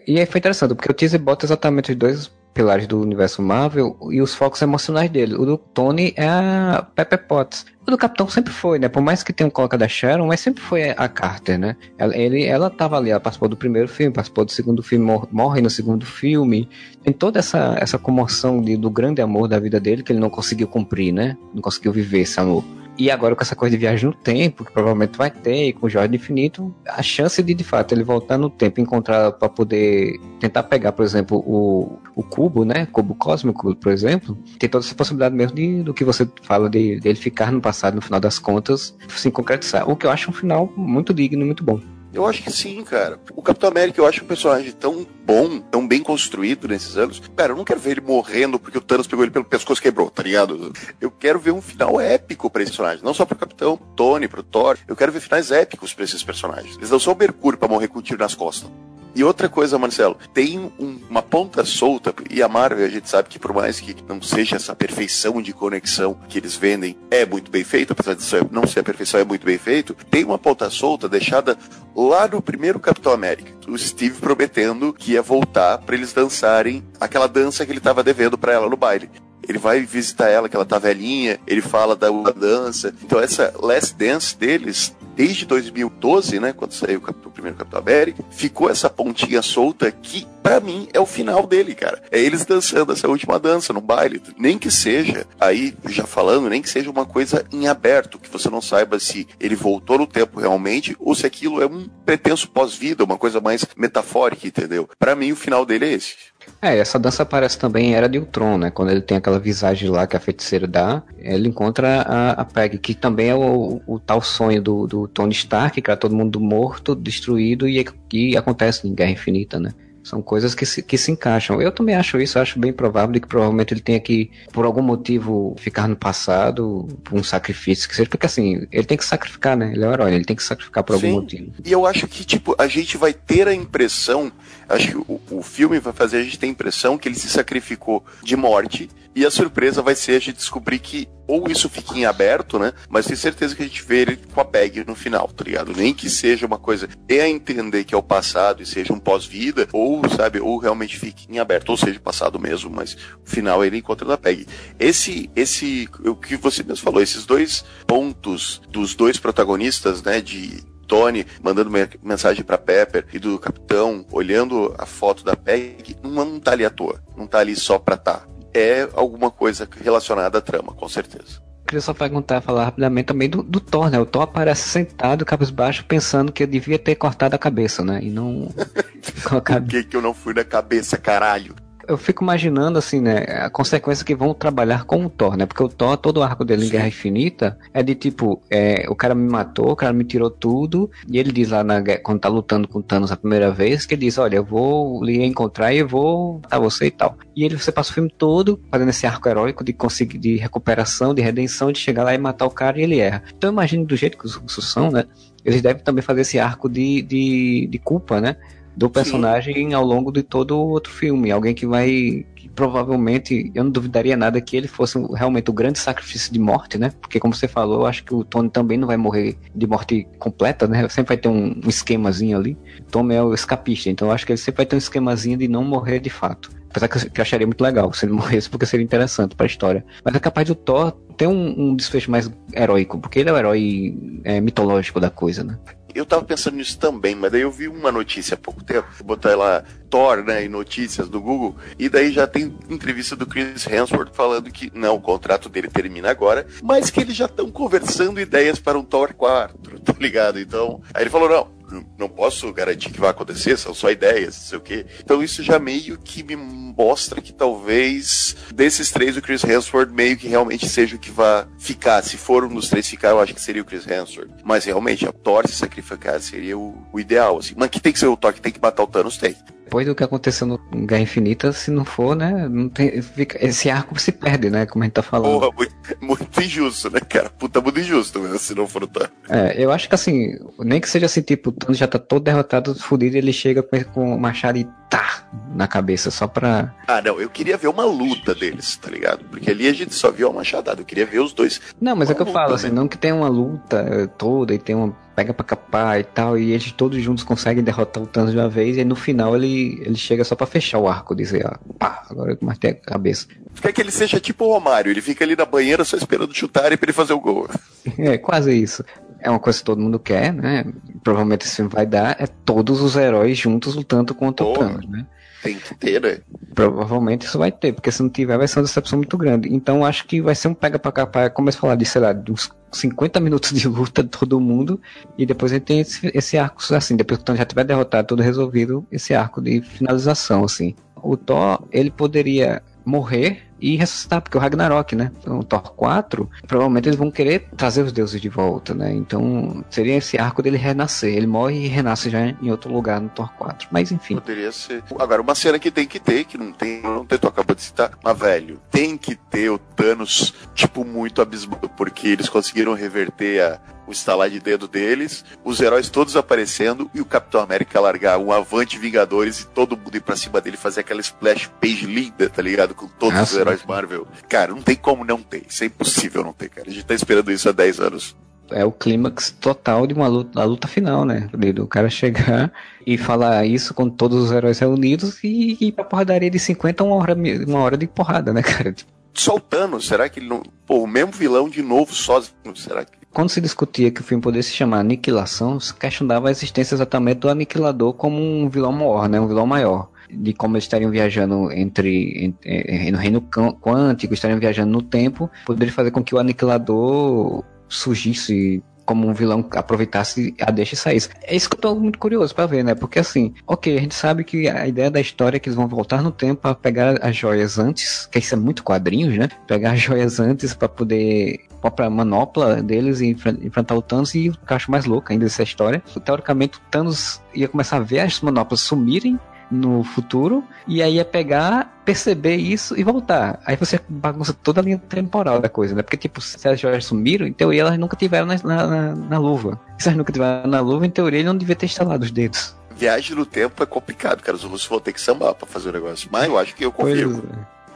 E aí foi interessante, porque o teaser bota exatamente os dois pilares do universo Marvel e os focos emocionais dele. O do Tony é a Pepper Potts. O do Capitão sempre foi, né? Por mais que tenha um coloca da Sharon, mas sempre foi a Carter, né? Ela, ele, ela tava ali, ela participou do primeiro filme, participou do segundo filme, morre no segundo filme. Tem toda essa, essa comoção de, do grande amor da vida dele que ele não conseguiu cumprir, né? Não conseguiu viver esse amor. E agora com essa coisa de viagem no tempo, que provavelmente vai ter, e com o Jorge Infinito, a chance de de fato ele voltar no tempo e encontrar para poder tentar pegar, por exemplo, o, o cubo, né? Cubo cósmico, por exemplo, tem toda essa possibilidade mesmo de, do que você fala de, de ele ficar no passado, no final das contas, se concretizar. O que eu acho um final muito digno e muito bom. Eu acho que sim, cara. O Capitão América eu acho um personagem tão bom, tão bem construído nesses anos. Cara, eu não quero ver ele morrendo porque o Thanos pegou ele pelo pescoço e quebrou, tá ligado? Eu quero ver um final épico pra esse personagem. Não só pro Capitão Tony, pro Thor. Eu quero ver finais épicos pra esses personagens. Eles não são o Mercúrio pra morrer com um tiro nas costas. E outra coisa, Marcelo, tem um, uma ponta solta, e a Marvel, a gente sabe que por mais que não seja essa perfeição de conexão que eles vendem, é muito bem feito, apesar de não ser a perfeição, é muito bem feito, tem uma ponta solta deixada lá no primeiro Capitão América. O Steve prometendo que ia voltar para eles dançarem aquela dança que ele estava devendo para ela no baile ele vai visitar ela, que ela tá velhinha, ele fala da dança. Então essa Last Dance deles, desde 2012, né, quando saiu o, primeiro Capitão América, ficou essa pontinha solta que, para mim, é o final dele, cara. É eles dançando essa última dança no baile. Nem que seja, aí já falando, nem que seja uma coisa em aberto, que você não saiba se ele voltou no tempo realmente ou se aquilo é um pretenso pós-vida, uma coisa mais metafórica, entendeu? Para mim, o final dele é esse. É, essa dança aparece também Era de Ultron, né? Quando ele tem aquela visagem lá que a feiticeira dá, ele encontra a, a Peg, que também é o, o tal sonho do, do, Tony Stark, que era todo mundo morto, destruído, e que acontece em Guerra Infinita, né? São coisas que se, que se encaixam. Eu também acho isso, acho bem provável que provavelmente ele tenha que, por algum motivo, ficar no passado, por um sacrifício que seja, porque assim, ele tem que sacrificar, né? Ele é o herói, ele tem que sacrificar por Sim. algum motivo. E eu acho que, tipo, a gente vai ter a impressão, acho que o, o filme vai fazer a gente ter a impressão que ele se sacrificou de morte, e a surpresa vai ser a gente descobrir que ou isso fica em aberto, né? Mas tenho certeza que a gente vê ele com a Peg no final, tá ligado? Nem que seja uma coisa é a entender que é o passado e seja um pós-vida, ou, sabe, ou realmente fique em aberto, ou seja, passado mesmo, mas o final ele encontra a Peg. Esse, esse, o que você mesmo falou, esses dois pontos dos dois protagonistas, né, de Tony mandando mensagem para Pepper e do capitão olhando a foto da Peg, não, não tá ali à toa, não tá ali só pra tá é alguma coisa relacionada à trama, com certeza. Queria só perguntar, falar rapidamente também do, do Thor, né? O Thor aparece sentado, baixo, pensando que eu devia ter cortado a cabeça, né? E não. Por que, que eu não fui na cabeça, caralho? Eu fico imaginando assim, né, a consequência que vão trabalhar com o Thor, né? Porque o Thor, todo o arco dele Sim. em Guerra Infinita é de tipo, é, o cara me matou, o cara me tirou tudo, e ele diz lá na, quando tá lutando com o Thanos a primeira vez, que ele diz, olha, eu vou lhe encontrar e eu vou matar você e tal. E ele você passa o filme todo fazendo esse arco heróico de conseguir de recuperação, de redenção, de chegar lá e matar o cara e ele erra. Então eu imagino do jeito que os russos são, né? Eles devem também fazer esse arco de, de, de culpa, né? Do personagem Sim. ao longo de todo o outro filme. Alguém que vai. Que provavelmente, eu não duvidaria nada que ele fosse realmente o grande sacrifício de morte, né? Porque, como você falou, eu acho que o Tony também não vai morrer de morte completa, né? Sempre vai ter um, um esquemazinho ali. O Tom é o escapista, então eu acho que ele sempre vai ter um esquemazinho de não morrer de fato. Apesar que eu acharia muito legal se ele morresse, porque seria interessante para a história. Mas é capaz do Thor ter um, um, desfecho mais heróico, porque ele é o herói é, mitológico da coisa, né? eu tava pensando nisso também, mas daí eu vi uma notícia há pouco tempo, botar lá Thor, né, em notícias do Google, e daí já tem entrevista do Chris Hemsworth falando que não, o contrato dele termina agora, mas que eles já estão conversando ideias para um Thor 4, tá ligado? Então, aí ele falou, não, não posso garantir que vai acontecer, são só ideias, não sei o quê. Então isso já meio que me mostra que talvez desses três o Chris Hemsworth meio que realmente seja o que vai ficar. Se for um dos três ficar, eu acho que seria o Chris Hemsworth. Mas realmente, a Thor se sacrificar seria o, o ideal, assim. Mas que tem que ser o Thor que tem que matar o Thanos, tem depois do que aconteceu no Guerra Infinita, se não for, né? Não tem, fica, esse arco se perde, né? Como a gente tá falando. Porra, muito, muito injusto, né, cara? Puta, muito injusto mesmo, se não for o Thanos. É, eu acho que assim, nem que seja assim, tipo, o Thanos já tá todo derrotado, fudido, ele chega com, o machado e tá na cabeça só pra. Ah, não, eu queria ver uma luta deles, tá ligado? Porque ali a gente só viu a machadada, eu queria ver os dois. Não, mas uma é que eu falo, assim, né? não que tenha uma luta toda e tem uma pega pra capar e tal, e eles todos juntos conseguem derrotar o Thanos de uma vez, e aí no final ele, ele chega só pra fechar o arco, dizer, ó, pá, agora eu matei a cabeça. Quer que ele seja tipo o Romário, ele fica ali na banheira só esperando chutarem pra ele fazer o gol. É, quase isso. É uma coisa que todo mundo quer, né? Provavelmente esse filme vai dar, é todos os heróis juntos lutando contra o. Thanos, né? Tem que ter, né? Provavelmente isso vai ter, porque se não tiver vai ser uma decepção muito grande. Então acho que vai ser um pega pra capar, começa a falar de, sei lá, de uns 50 minutos de luta de todo mundo, e depois a gente tem esse, esse arco, assim, depois que já tiver derrotado, tudo resolvido, esse arco de finalização, assim. O Thor, ele poderia morrer e ressuscitar, porque o Ragnarok, né? O Thor 4, provavelmente eles vão querer trazer os deuses de volta, né? Então seria esse arco dele renascer. Ele morre e renasce já em outro lugar no Thor 4. Mas enfim. Poderia ser. Agora, uma cena que tem que ter, que não tem, não tem, tu acabou de citar, mas velho, tem que ter o Thanos, tipo, muito abismado, porque eles conseguiram reverter a, o estalar de dedo deles, os heróis todos aparecendo e o Capitão América largar um avante Vingadores e todo mundo ir pra cima dele fazer aquela splash page linda, tá ligado? Com todos Ah, os heróis Marvel. Cara, não tem como não ter. Isso é impossível não ter, cara. A gente tá esperando isso há 10 anos. É o clímax total de uma luta, a luta final, né? Do cara chegar e falar isso com todos os heróis reunidos e ir pra porradaria de 50 uma hora, uma hora de porrada, né, cara? Tipo, Só o Thanos, será que ele não. Pô, o mesmo vilão de novo sozinho, será que. Quando se discutia que o filme poderia se chamar Aniquilação, se questionava a existência exatamente do Aniquilador como um vilão maior, né? Um vilão maior. De como eles estariam viajando entre, entre- no reino quântico, estariam viajando no tempo, poderia fazer com que o Aniquilador surgisse como um vilão aproveitasse a deixa e saísse. É isso que eu tô muito curioso pra ver, né? Porque assim, ok, a gente sabe que a ideia da história é que eles vão voltar no tempo pra pegar as joias antes, que isso é muito quadrinhos, né? Pegar as joias antes pra poder própria manopla deles e enfren- enfrentar o Thanos e o que eu acho mais louco ainda dessa história. Teoricamente, o Thanos ia começar a ver as manoplas sumirem no futuro e aí ia pegar, perceber isso e voltar. Aí você bagunça toda a linha temporal da coisa, né? Porque, tipo, se as joias sumiram, em teoria elas nunca tiveram na, na, na- luva. Se elas nunca tiveram na luva, em teoria ele não devia ter instalado os dedos. Viagem no tempo é complicado, cara. Os russos vão ter que sambar pra fazer o negócio. Mas eu acho que eu confio.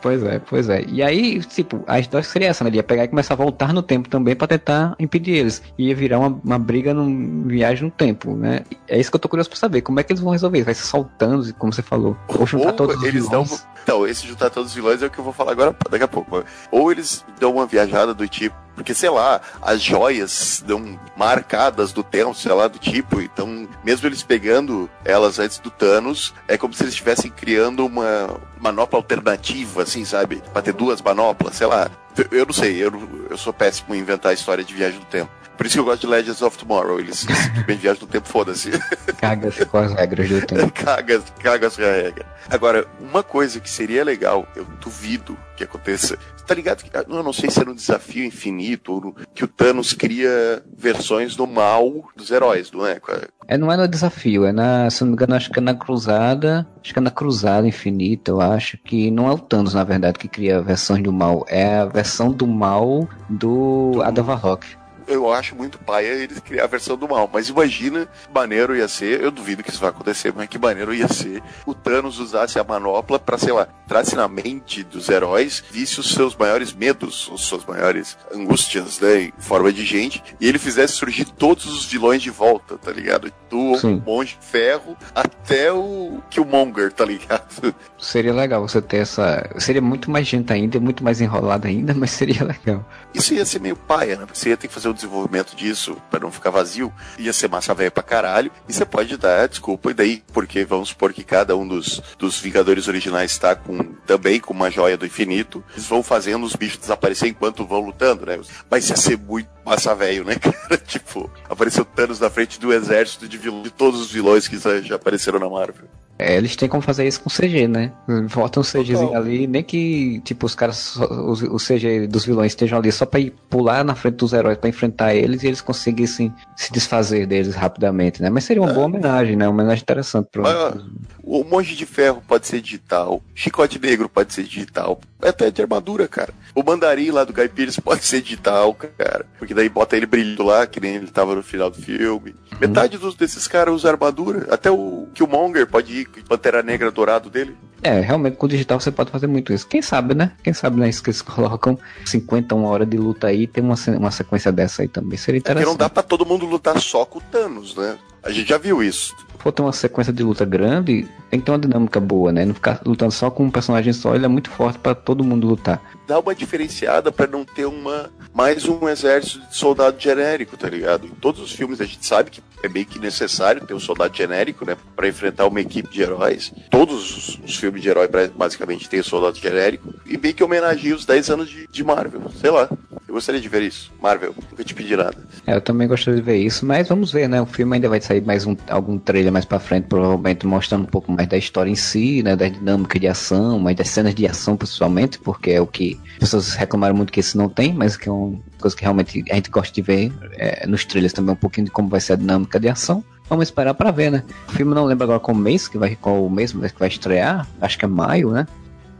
Pois é, pois é. E aí, tipo, a história seria essa, né? Ele ia pegar e começar a voltar no tempo também pra tentar impedir eles. Ia virar uma, uma briga num viagem no tempo, né? É isso que eu tô curioso pra saber. Como é que eles vão resolver? Vai ser soltando, como você falou. Ou juntar Ou todos os eles dão. Então, esse juntar todos os vilões é o que eu vou falar agora, daqui a pouco. Ou eles dão uma viajada do tipo. Porque, sei lá, as joias dão marcadas do tempo, sei lá, do tipo. Então, mesmo eles pegando elas antes do Thanos, é como se eles estivessem criando uma manopla alternativa, assim, sabe? Pra ter duas manoplas, sei lá. Eu- não sei, eu, eu sou péssimo em inventar história de viagem do tempo. Por isso que eu gosto de Legends of Tomorrow. Eles simplesmente viajam do tempo, foda-se. Caga-se com as regras do tempo. caga, caga as regras. Agora, uma coisa que seria legal, eu duvido que aconteça. Tá ligado? que- Eu não sei se era um desafio infinito, ou que o Thanos cria versões do mal dos heróis, não é? É, não é no desafio, é na, se não me engano, acho que é na cruzada. Acho que é na cruzada infinita, eu acho que não é o Thanos, na verdade, que cria versões do mal. É a versão do mal do Adam Warlock. Eu acho muito paia eles criar a versão do mal, mas imagina que maneiro ia ser, eu duvido que isso vai acontecer, mas que maneiro ia ser o Thanos usasse a manopla pra, sei lá, trasse na mente dos heróis, visse os seus maiores medos, as suas maiores angústias, né, em forma de gente, e ele fizesse surgir todos os vilões de volta, tá ligado? Do Sim. Monge Ferro até o Killmonger, tá ligado? Seria legal você ter essa. Seria muito mais gente ainda, muito mais enrolado ainda, mas seria legal. Isso ia ser meio paia, né? Porque você ia ter que fazer o desenvolvimento disso pra não ficar vazio. Ia ser massa velha pra caralho. E você pode dar desculpa, e daí, porque vamos supor que cada um dos, dos Vingadores originais está com, também com uma joia do infinito. Eles vão fazendo os bichos desaparecer enquanto vão lutando, né? Mas ia ser muito massa velho, né, cara? tipo, apareceu Thanos na frente do exército de, vilões, de todos os vilões que já apareceram na Marvel. É, eles têm como fazer isso com CG, né? Bota um CGzinho Total. ali, nem que, tipo, os caras, só- os, os CG dos vilões estejam ali só pra ir pular na frente dos heróis pra enfrentar eles e eles conseguissem se desfazer deles rapidamente, né? Mas seria uma boa homenagem, né? Uma homenagem interessante pro. Mas, O monge de ferro pode ser digital, chicote negro pode ser digital, até de armadura, cara. O mandarim lá do Guy Pearce pode ser digital, cara. Porque daí bota ele brilhando lá, que nem ele tava no final do filme. Metade dos, desses caras usa armadura. Até o Killmonger pode ir Pantera Negra dourado dele. É, realmente com o digital você pode fazer muito isso. Quem sabe, né? Quem sabe, né? Isso que eles colocam 50, uma hora de luta aí tem uma, uma sequência dessa aí também. Seria interessante. É porque não dá pra todo mundo lutar só com o Thanos, né? A gente já viu isso for ter uma sequência de luta grande, tem que ter uma dinâmica boa, né? Não ficar lutando só com um personagem só, ele é muito forte para todo mundo lutar. Dá uma diferenciada para não ter uma mais um exército de soldado genérico, tá ligado? Em todos os filmes a gente sabe que é meio que necessário ter um soldado genérico, né, para enfrentar uma equipe de heróis. Todos os, filmes de herói basicamente têm um soldado genérico e meio que homenageia os 10 anos de, de Marvel, sei lá. Eu gostaria de ver isso. Marvel, nunca te pedi nada. É, eu também gostaria de ver isso, mas vamos ver, né? O filme ainda vai sair mais um, algum trailer mais para frente, provavelmente mostrando um pouco mais da história em si, né? Da dinâmica de ação, mais das cenas de ação principalmente, porque é o que as pessoas reclamaram muito que esse não tem, mas que é uma coisa que realmente a gente gosta de ver é, nos trailers também um pouquinho de como vai ser a dinâmica de ação. Vamos esperar para ver, né? O filme não lembro agora qual mês que vai, qual mês que vai estrear, acho que é maio, né?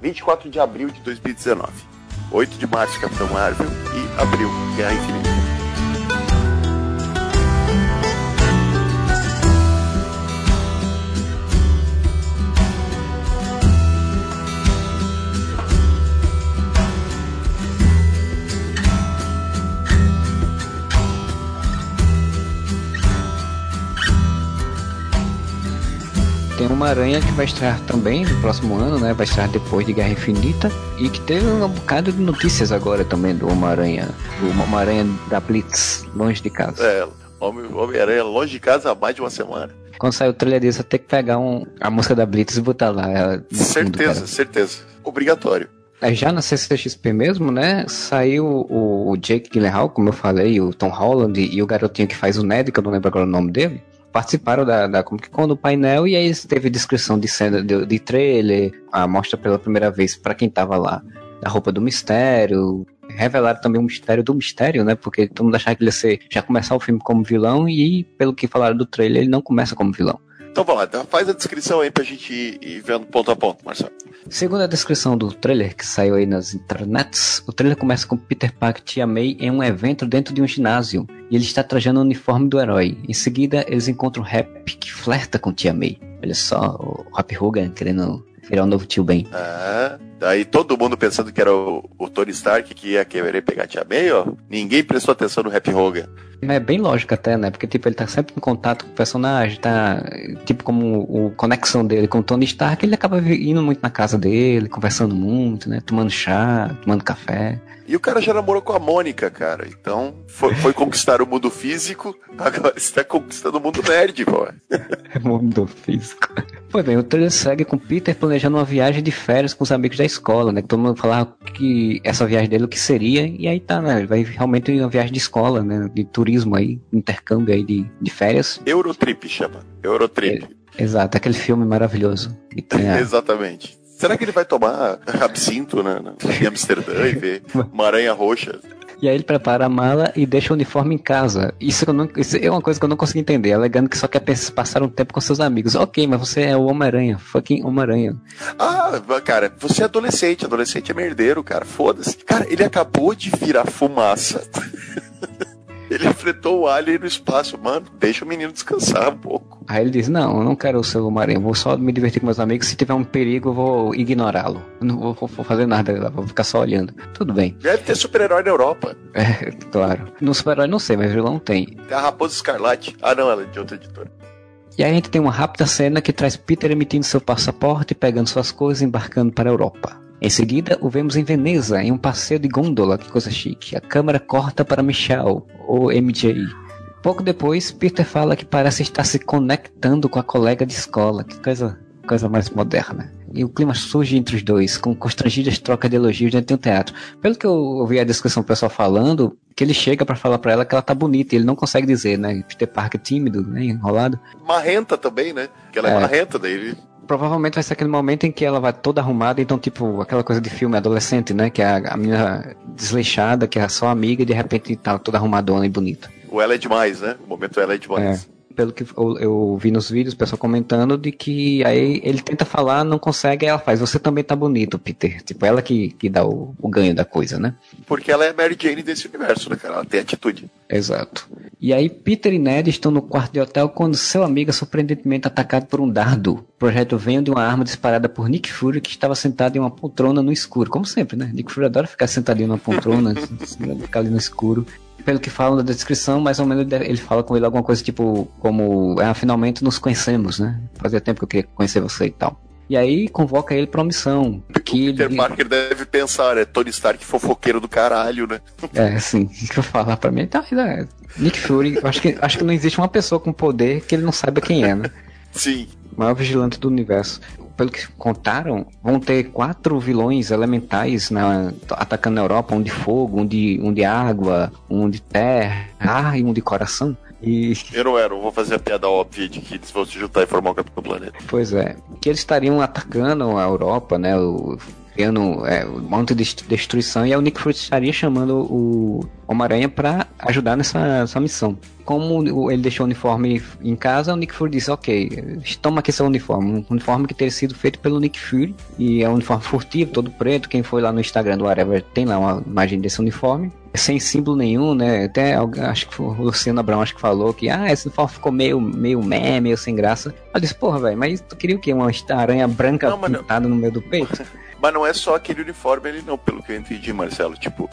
24 de abril de 2019. 8 de março, Capitão Marvel e abril, Guerra Infinita. Tem uma aranha que vai estrear também no próximo ano, né? Vai estrear depois de Guerra Infinita. E que teve um bocado de notícias agora também do Homem-Aranha. Do Homem-Aranha da Blitz, longe de casa. É, Homem-Aranha longe de casa há mais de uma semana. Quando sair o trailer desse, eu tenho que pegar um, a música da Blitz e botar lá. certeza, fundo, certeza. Obrigatório. É, já na CCXP mesmo, né? Saiu o, o Jake Gyllenhaal, como eu falei, o Tom Holland e o garotinho que faz o Ned, que eu não lembro agora o nome dele participaram da, da Comic Con do painel e aí teve descrição de cena de, de trailer, a mostra pela primeira vez para quem tava lá da roupa do mistério. Revelaram também o mistério do mistério, né? Porque todo mundo achava que ele ia ser, já começar o filme como vilão e, pelo que falaram do trailer, ele não começa como vilão. Então vamos lá, então faz a descrição aí pra gente ir, ir vendo ponto a ponto, Marcelo. Segundo a descrição do trailer que saiu aí nas internets, o trailer começa com Peter Parker e Tia May em um evento dentro de um ginásio e ele está trajando o uniforme do herói. Em seguida, eles encontram o Rap que flerta com Tia May. Olha só, o Rap Hogan querendo virar o um novo tio Ben. Ah, daí todo mundo pensando que era o, o Tony Stark que ia querer pegar a Tia May, ó. Ninguém prestou atenção no Rap Hogan. É bem lógico até, né? Porque, tipo, ele tá sempre em contato com o personagem, tá... Tipo, como o conexão dele com o Tony Stark, ele acaba indo muito na casa dele, conversando muito, né? Tomando chá, tomando café. E o cara já namorou com a Mônica, cara. Então, foi, foi conquistar o mundo físico, agora está conquistando o mundo nerd, pô. mundo físico. Pois bem, o trailer segue com Peter planejando uma viagem de férias com os amigos da escola, né? Todo mundo falava que essa viagem dele o que seria, e aí tá, né? Ele vai realmente uma viagem de escola, né? De turismo aí, intercâmbio aí de, de férias. Eurotrip chama. Eurotrip. É, exato, aquele filme maravilhoso. A... Exatamente. Será que ele vai tomar absinto né, em Amsterdã e ver uma aranha roxa? E aí ele prepara a mala e deixa o uniforme em casa. Isso, não, isso, é uma coisa que eu não consigo entender, alegando que só quer passar um tempo com seus amigos. Ok, mas você é o Homem-Aranha, fucking Homem-Aranha. Ah, cara, você é adolescente, adolescente é merdeiro, cara, foda-se. Cara, ele acabou de virar fumaça. Ele enfrentou o alien no espaço. Mano, deixa o menino descansar um pouco. Aí ele diz: Não, eu não quero ser o Marinho, vou só me divertir com meus amigos. Se tiver um perigo, eu vou ignorá-lo. Não vou, vou, fazer nada, vou ficar só olhando. Tudo bem. Deve ter super-herói na Europa. É, claro. No super-herói não sei, mas vilão tem. Tem a Raposa Escarlate. Ah, não, ela é de outra editora. E aí a gente tem uma rápida cena que traz Peter emitindo seu passaporte, pegando suas coisas e embarcando para a Europa. Em seguida, o vemos em Veneza, em um passeio de gôndola, que coisa chique. A câmera corta para Michelle, ou MJ. Pouco depois, Peter fala que parece estar se conectando com a colega de escola. Que coisa, coisa mais moderna. E o clima surge entre os dois, com constrangidas trocas de elogios dentro de um teatro. Pelo que eu ouvi a descrição do pessoal falando, que ele chega para falar para ela que ela tá bonita e ele não consegue dizer, né? Peter Parker tímido, né? Enrolado. Marrenta também, né? Que ela é, é marrenta, daí ele provavelmente vai ser aquele momento em que ela vai toda arrumada, então, tipo, aquela coisa de filme adolescente, né? Que é a, a menina desleixada, que é só amiga e de repente tá toda arrumadona e bonita. O ela é demais, né? O momento ela é demais. É pelo que eu, eu, vi nos vídeos, o pessoal comentando de que aí ele tenta falar, não consegue, ela faz, você também tá bonito, Peter. Tipo, ela que, que dá o, o ganho da coisa, né? Porque ela é Mary Jane desse universo, né, cara? Ela tem atitude. Exato. E aí Peter e Ned estão no quarto de hotel quando seu amigo é surpreendentemente atacado por um dardo. O projeto vem de uma arma disparada por Nick Fury que estava sentado em uma poltrona no escuro, como sempre, né? Nick Fury adora ficar sentadinho numa poltrona, ficar ali no escuro pelo que fala na descrição, mais ou menos ele fala com ele alguma coisa tipo como ah, finalmente nos conhecemos, né? Fazia tempo que eu queria conhecer você e tal. E aí convoca ele pra uma missão. Que o Peter ele... Parker deve pensar, é Tony Stark fofoqueiro do caralho, né? É, sim. O que eu falar pra mim? Tá, é, Nick Fury, acho que, acho que não existe uma pessoa com poder que ele não saiba quem é, né? Sim. O maior vigilante do universo. Pelo que contaram, vão ter quatro vilões elementais na, atacando a Europa, um de fogo, um de, um de água, um de terra, ar e um de coração. E... Eu não era, vou fazer a piada óbvia de que eles vão se juntar e formar o Capitão Planeta. Pois é. Que eles estariam atacando a Europa, né? O, criando é, um monte de destruição e o Nick Fury estaria chamando o Homem-Aranha para ajudar nessa, nessa missão. Como ele deixou o uniforme em casa, o Nick Fury disse: Ok, toma aqui seu uniforme. Um uniforme que teria sido feito pelo Nick Fury. E é um uniforme furtivo, todo preto. Quem foi lá no Instagram do Areva tem lá uma imagem desse uniforme sem símbolo nenhum, né? Até acho que o Luciano Abrão acho que falou que ah, esse uniforme ficou meio, meio meh, meio sem graça. Eu disse, porra, velho, mas tu queria o quê? Uma aranha branca não, pintada no meio do peito? Mas não é só aquele uniforme ali, não, pelo que eu entendi, Marcelo. Tipo,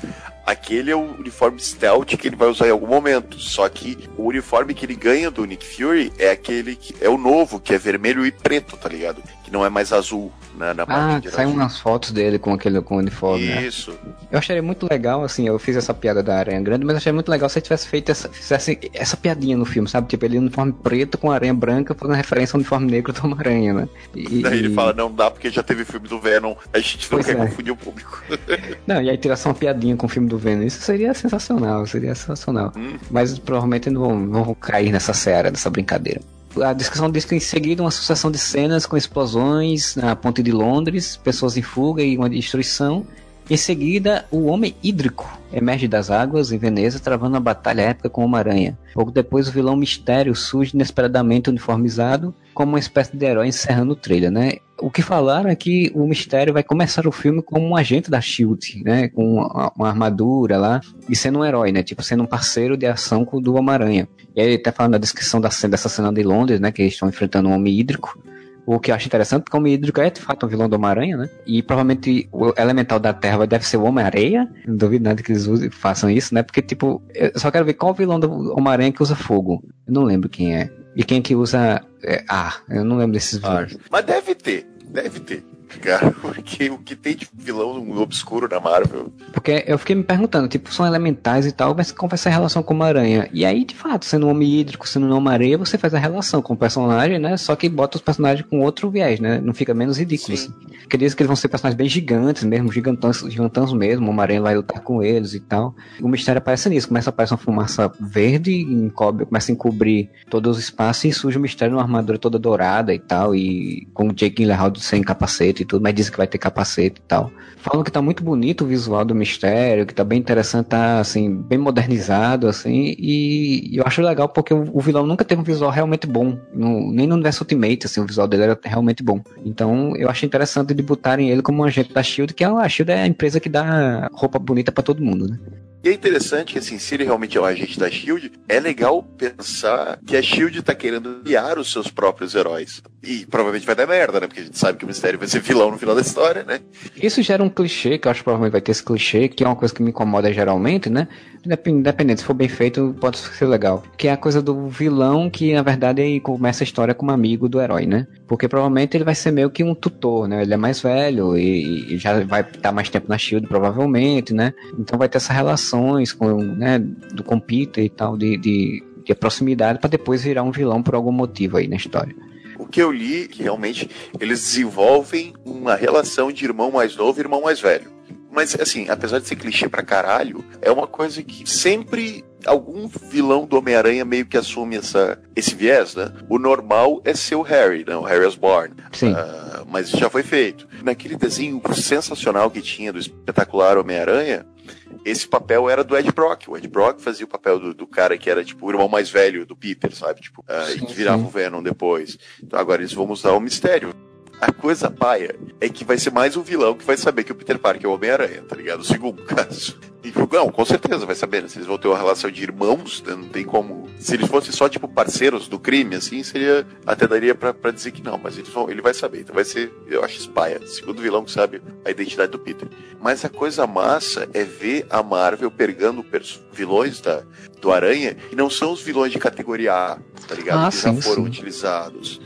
aquele é o uniforme stealth que ele vai usar em algum momento. Só que o uniforme que ele ganha do Nick Fury é aquele que é o novo, que é vermelho e preto, tá ligado? Que não é mais azul na, na Ah, saem umas fotos dele com aquele com o uniforme. Né? Isso. Né? Eu acharia muito legal, assim, eu fiz essa piada da Aranha Grande, mas eu achei muito legal se ele tivesse feito essa, fizesse essa piadinha no filme, sabe? Tipo, ele uniforme preto com aranha branca, fazendo referência ao uniforme negro do Homem-Aranha, né? E, Daí ele fala, não dá porque já teve filme do Venom, a gente não pois quer é. confundir o público. não, e aí só uma piadinha com o filme do Venom, isso seria sensacional, seria sensacional. Hum. Mas provavelmente não vão, não vão cair nessa série, dessa brincadeira a descrição diz que em seguida uma sucessão de cenas com explosões na ponte de Londres, pessoas em fuga e uma destruição. Em seguida, o Homem Hídrico emerge das águas em Veneza, travando uma batalha épica com Homem-Aranha. Pouco depois, o vilão Mistério surge inesperadamente uniformizado como uma espécie de herói encerrando o trailer, né? O que falaram é que o Mistério vai começar o filme como um agente da SHIELD, né? Com uma, uma armadura lá e sendo um herói, né? Tipo, sendo um parceiro de ação do Homem-Aranha. E aí ele tá falando da descrição da, dessa cena de Londres, né? Que eles estão enfrentando um homem hídrico. O que eu acho interessante, porque o é de fato um vilão do Homem-Aranha, né? E provavelmente o elemental da Terra deve ser o Homem-Areia. Não duvido nada que eles usem, façam isso, né? Porque, tipo, eu só quero ver qual vilão do Homem-Aranha que usa fogo. Eu não lembro quem é. E quem que usa é, ar. Eu não lembro desses vilões. Mas deve ter, deve ter cara, porque o que tem de vilão obscuro na Marvel. Porque eu fiquei me perguntando, tipo, são elementais e tal, mas qual vai ser a relação com uma aranha? E aí, de fato, sendo um homem hídrico, sendo uma areia, você faz a relação com o personagem, né? Só que bota os personagens com outro viés, né? Não fica menos ridículo. Sim. Assim. Porque diz que eles vão ser personagens bem gigantes mesmo, gigantãos, gigantãos mesmo, uma aranha vai lutar com eles e tal. O mistério aparece nisso, começa a aparecer uma fumaça verde, encobre, começa a encobrir todos os espaços e surge o mistério numa armadura toda dourada e tal, e com o Jake Gyllenhaal sem capacete e tudo, mas dizem que vai ter capacete e tal. Falam que tá muito bonito o visual do mistério, que tá bem interessante, tá assim, bem modernizado, assim, e eu acho legal porque o, vilão nunca teve um visual realmente bom, no, nem no universo Ultimate, assim, o visual dele era realmente bom. Então eu acho interessante de botarem ele como um agente da SHIELD, que é a SHIELD é a empresa que dá roupa bonita para todo mundo, né? E é interessante que, assim, se ele realmente é um agente da SHIELD, é legal pensar que a SHIELD tá querendo criar os seus próprios heróis. E provavelmente vai dar merda, né? Porque a gente sabe que o Mistério vai ser vilão no final da história, né? Isso gera um clichê, que eu acho que provavelmente vai ter esse clichê, que é uma coisa que me incomoda geralmente, né? Independente, se for bem feito, pode ser legal. Que é a coisa do vilão que, na verdade, começa a história como amigo do herói, né? Porque provavelmente ele vai ser meio que um tutor, né? Ele é mais velho e, e já vai estar mais tempo na SHIELD, provavelmente, né? Então vai ter essa com, né, do com Peter e tal, de, de, de proximidade, para depois virar um vilão por algum motivo aí na história. O que eu li, que realmente eles desenvolvem uma relação de irmão mais novo e irmão mais velho. Mas, assim, apesar de ser clichê pra caralho, é uma coisa que sempre algum vilão do Homem-Aranha meio que assume essa, esse viés, né? O normal é ser o Harry, né? O Harry Osborn. Sim. Uh, mas já foi feito. Naquele desenho sensacional que tinha do espetacular Homem-Aranha, esse papel era do Ed Brock. O Ed Brock fazia o papel do, do cara que era, tipo, o irmão mais velho do Peter, sabe? Tipo, uh, sim, e que virava sim. o Venom depois. Então agora eles vão usar o mistério. A coisa paia é que vai ser mais um vilão que vai saber que o Peter Parker é o Homem-Aranha, tá ligado? O segundo caso. E, não, com certeza vai saber, né? Se eles vão ter uma relação de irmãos, né? não tem como. Se eles fossem só, tipo, parceiros do crime, assim, seria. Até daria pra, pra dizer que não, mas eles vão, ele vai saber. Então vai ser, eu acho, Spaia. Segundo vilão que sabe a identidade do Peter. Mas a coisa massa é ver a Marvel pegando vilões da, do Aranha que não são os vilões de categoria A, tá ligado? Ah, que sim, já foram sim. utilizados.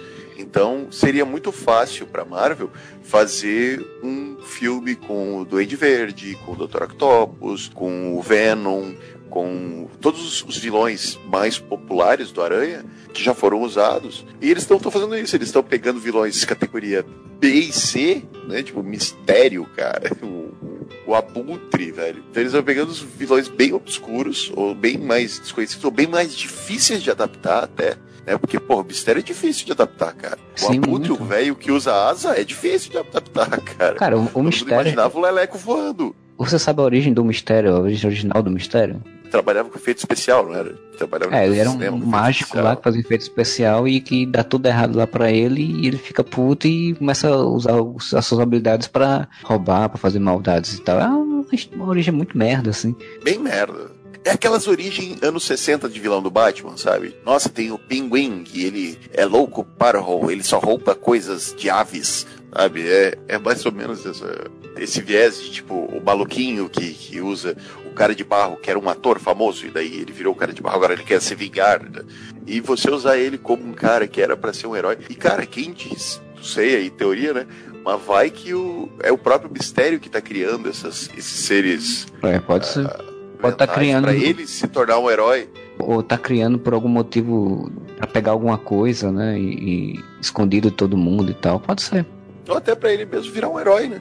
Então seria muito fácil para Marvel fazer um filme com o Duende Verde, com o Dr. Octopus, com o Venom, com todos os vilões mais populares do Aranha que já foram usados. E eles estão fazendo isso, eles estão pegando vilões categoria B e C, né? Tipo, mistério, cara. O, o, Abutre, velho. Então eles estão pegando os vilões bem obscuros, ou bem mais desconhecidos, ou bem mais difíceis de adaptar até. Né? Porque, pô, o mistério é difícil de adaptar, cara. O Sim, Abutre, muito. o velho que usa asa, é difícil de adaptar, cara. Cara, o, o mistério. imaginava o Leleco voando. Você sabe a origem do mistério, a origem original do mistério? Trabalhava com efeito especial, não era? Trabalhava É, ele era um cinema, mágico especial. lá que fazia efeito especial e que dá tudo errado lá pra ele e ele fica puto e começa a usar as suas habilidades pra roubar, pra fazer maldades e tal. É uma, uma origem muito merda, assim. bem merda. É aquelas origens anos 60 de vilão do Batman, sabe? Nossa, tem o Pinguim, que ele é louco para roubo, ele só rouba coisas de aves, sabe? É, é mais ou menos essa- esse viés de tipo o maluquinho que, que usa o cara de barro, que era um ator famoso, e daí ele virou o cara de barro, agora ele quer se vingar. né? E você usar ele como um cara que era pra ser um herói. E cara, quem diz? Não sei aí, teoria, né? Mas vai que o, é o próprio mistério que tá criando essas, esses seres É, pode ser. Pode tá mentais criando- pra ele se tornar um herói. Ou tá criando por algum motivo pra pegar alguma coisa, né? E, e escondido de todo mundo e tal. Pode ser. Ou até pra ele mesmo virar um herói, né?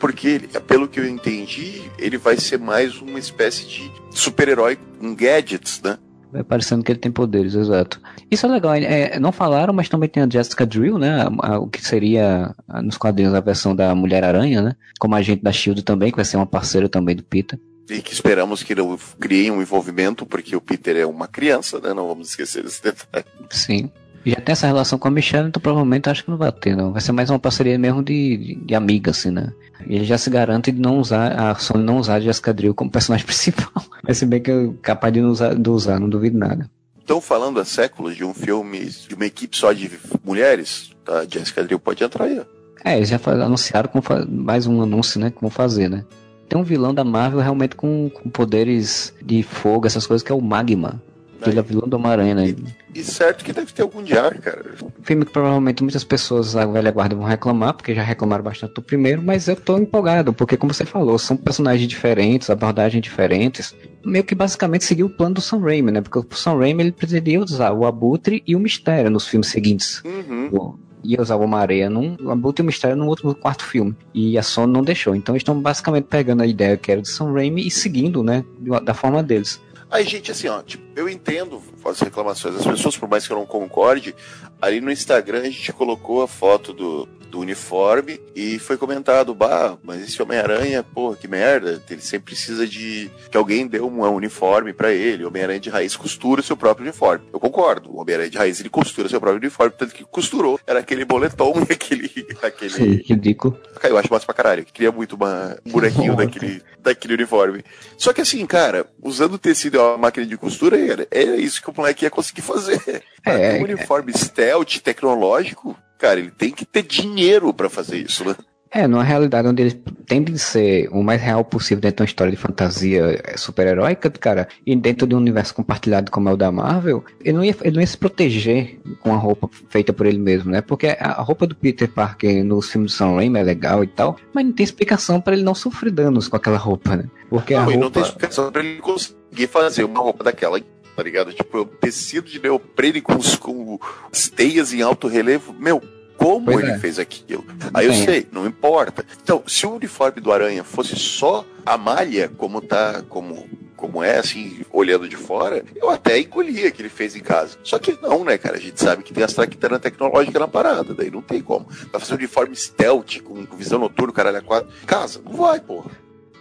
Porque, ele- pelo que eu entendi, ele vai ser mais uma espécie de super-herói com gadgets, né? Vai parecendo que ele tem poderes, exato. Isso é legal. é, não falaram, mas também tem a Jessica Drill, né? a- a- o que seria a- nos quadrinhos a versão da Mulher-Aranha, né? Como agente da Shield também, que vai ser uma parceira também do Peter. E que esperamos que não criem um envolvimento, porque o Peter é uma criança, né? Não vamos esquecer desse detalhe. Sim. Já tem essa relação com a Michelle, então provavelmente acho que não vai ter, não. Vai ser mais uma parceria mesmo de, de, de amiga, assim, né? E ele já se garante de não usar, a Sony não usar a Jessica Drill como personagem principal. Mas se bem que é capaz de não usar, de usar, não duvido nada. Estão falando há séculos de um filme, de uma equipe só de mulheres, tá? Jessica Drill pode entrar aí, ó. É, eles já anunciaram como mais um anúncio, né? Como fazer, né? Tem um vilão da Marvel realmente com, com poderes de fogo, essas coisas, que é o Magma. Ele é vilão do Homem-Aranha, né? E certo que deve ter algum diário, cara. Filme que provavelmente muitas pessoas da velha guarda vão reclamar, porque já reclamaram bastante do primeiro, mas eu tô empolgado, porque como você falou, são personagens diferentes, abordagens diferentes, meio que basicamente seguiu o plano do Sam Raimi, né? Porque o Sam Raimi ele pretendia usar o Abutre e o Mistério nos filmes seguintes. Uhum. Ia usar o Homem-Aranha num, o Abutre e o Mistério no no quarto filme. E a Sony não deixou. Então eles estão basicamente pegando a ideia que era do Sam Raimi e seguindo, né? Da forma deles. Aí, gente, assim, ó, tipo, eu entendo as reclamações das pessoas, por mais que eu não concorde, ali no Instagram a gente colocou a foto do, do uniforme e foi comentado, bah, mas esse Homem-Aranha, porra, que merda, ele sempre precisa de que alguém dê um uniforme pra ele, o Homem-Aranha de raiz costura o seu próprio uniforme. Eu concordo, o Homem-Aranha de raiz ele costura seu próprio uniforme, tanto que costurou, era aquele boletom e aquele, aquele Ridículo. Cara, eu acho massa pra caralho. Queria muito uma, um bonequinho Bom, daquele, daquele uniforme. Só que assim, cara, usando tecido e uma máquina de costura, era, era isso que o moleque ia conseguir fazer. É, um uniforme stealth, tecnológico, cara, ele tem que ter dinheiro pra fazer isso, né? É, numa realidade onde eles tendem a ser o mais real possível dentro de uma história de fantasia eh, super-heróica, cara, e dentro de um universo compartilhado como é o da Marvel, ele não ia, ele não ia se proteger com a roupa feita por ele mesmo, né? Porque a a roupa do Peter Parker nos filmes do Sam Raimi é legal e tal, mas não tem explicação pra ele não sofrer danos com aquela roupa, né? Porque a Não, não roupa... tem explicação pra ele conseguir fazer uma roupa daquela, tá ligado? Tipo, um tecido de neoprene com, os- com as teias em alto relevo. Meu, como Pois ele é. fez aquilo? Aí eu tem. sei, não importa. Então, se o uniforme do Aranha fosse só a malha, como tá, como, como é, assim, olhando de fora, eu até engolia que ele fez em casa. Só que não, né, cara? A gente sabe que tem as traquitanas tecnológicas na parada, daí não tem como. Vai fazer um uniforme stealth, com, com visão noturna, caralho, a quatro. Casa, não vai, porra.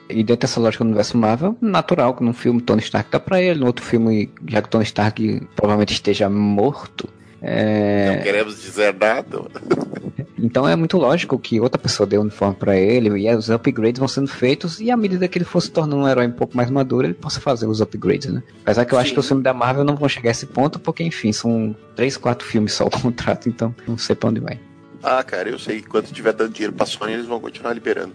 E dentro dessa lógica do universo Marvel, natural que num filme Tony Stark dá pra ele, no outro filme, já que Tony Stark provavelmente esteja morto, é... Não queremos dizer nada. Então é muito lógico que outra pessoa dê o uniforme para ele e os upgrades vão sendo feitos e à medida que ele for se tornando um herói um pouco mais maduro, ele possa fazer os upgrades, né? Apesar que eu Sim. acho que os filmes da Marvel não vão chegar a esse ponto, porque enfim, são três, quatro filmes só o contrato, então não sei pra onde vai. Ah, cara, eu sei que quando tiver dando dinheiro pra Sony, eles vão continuar liberando.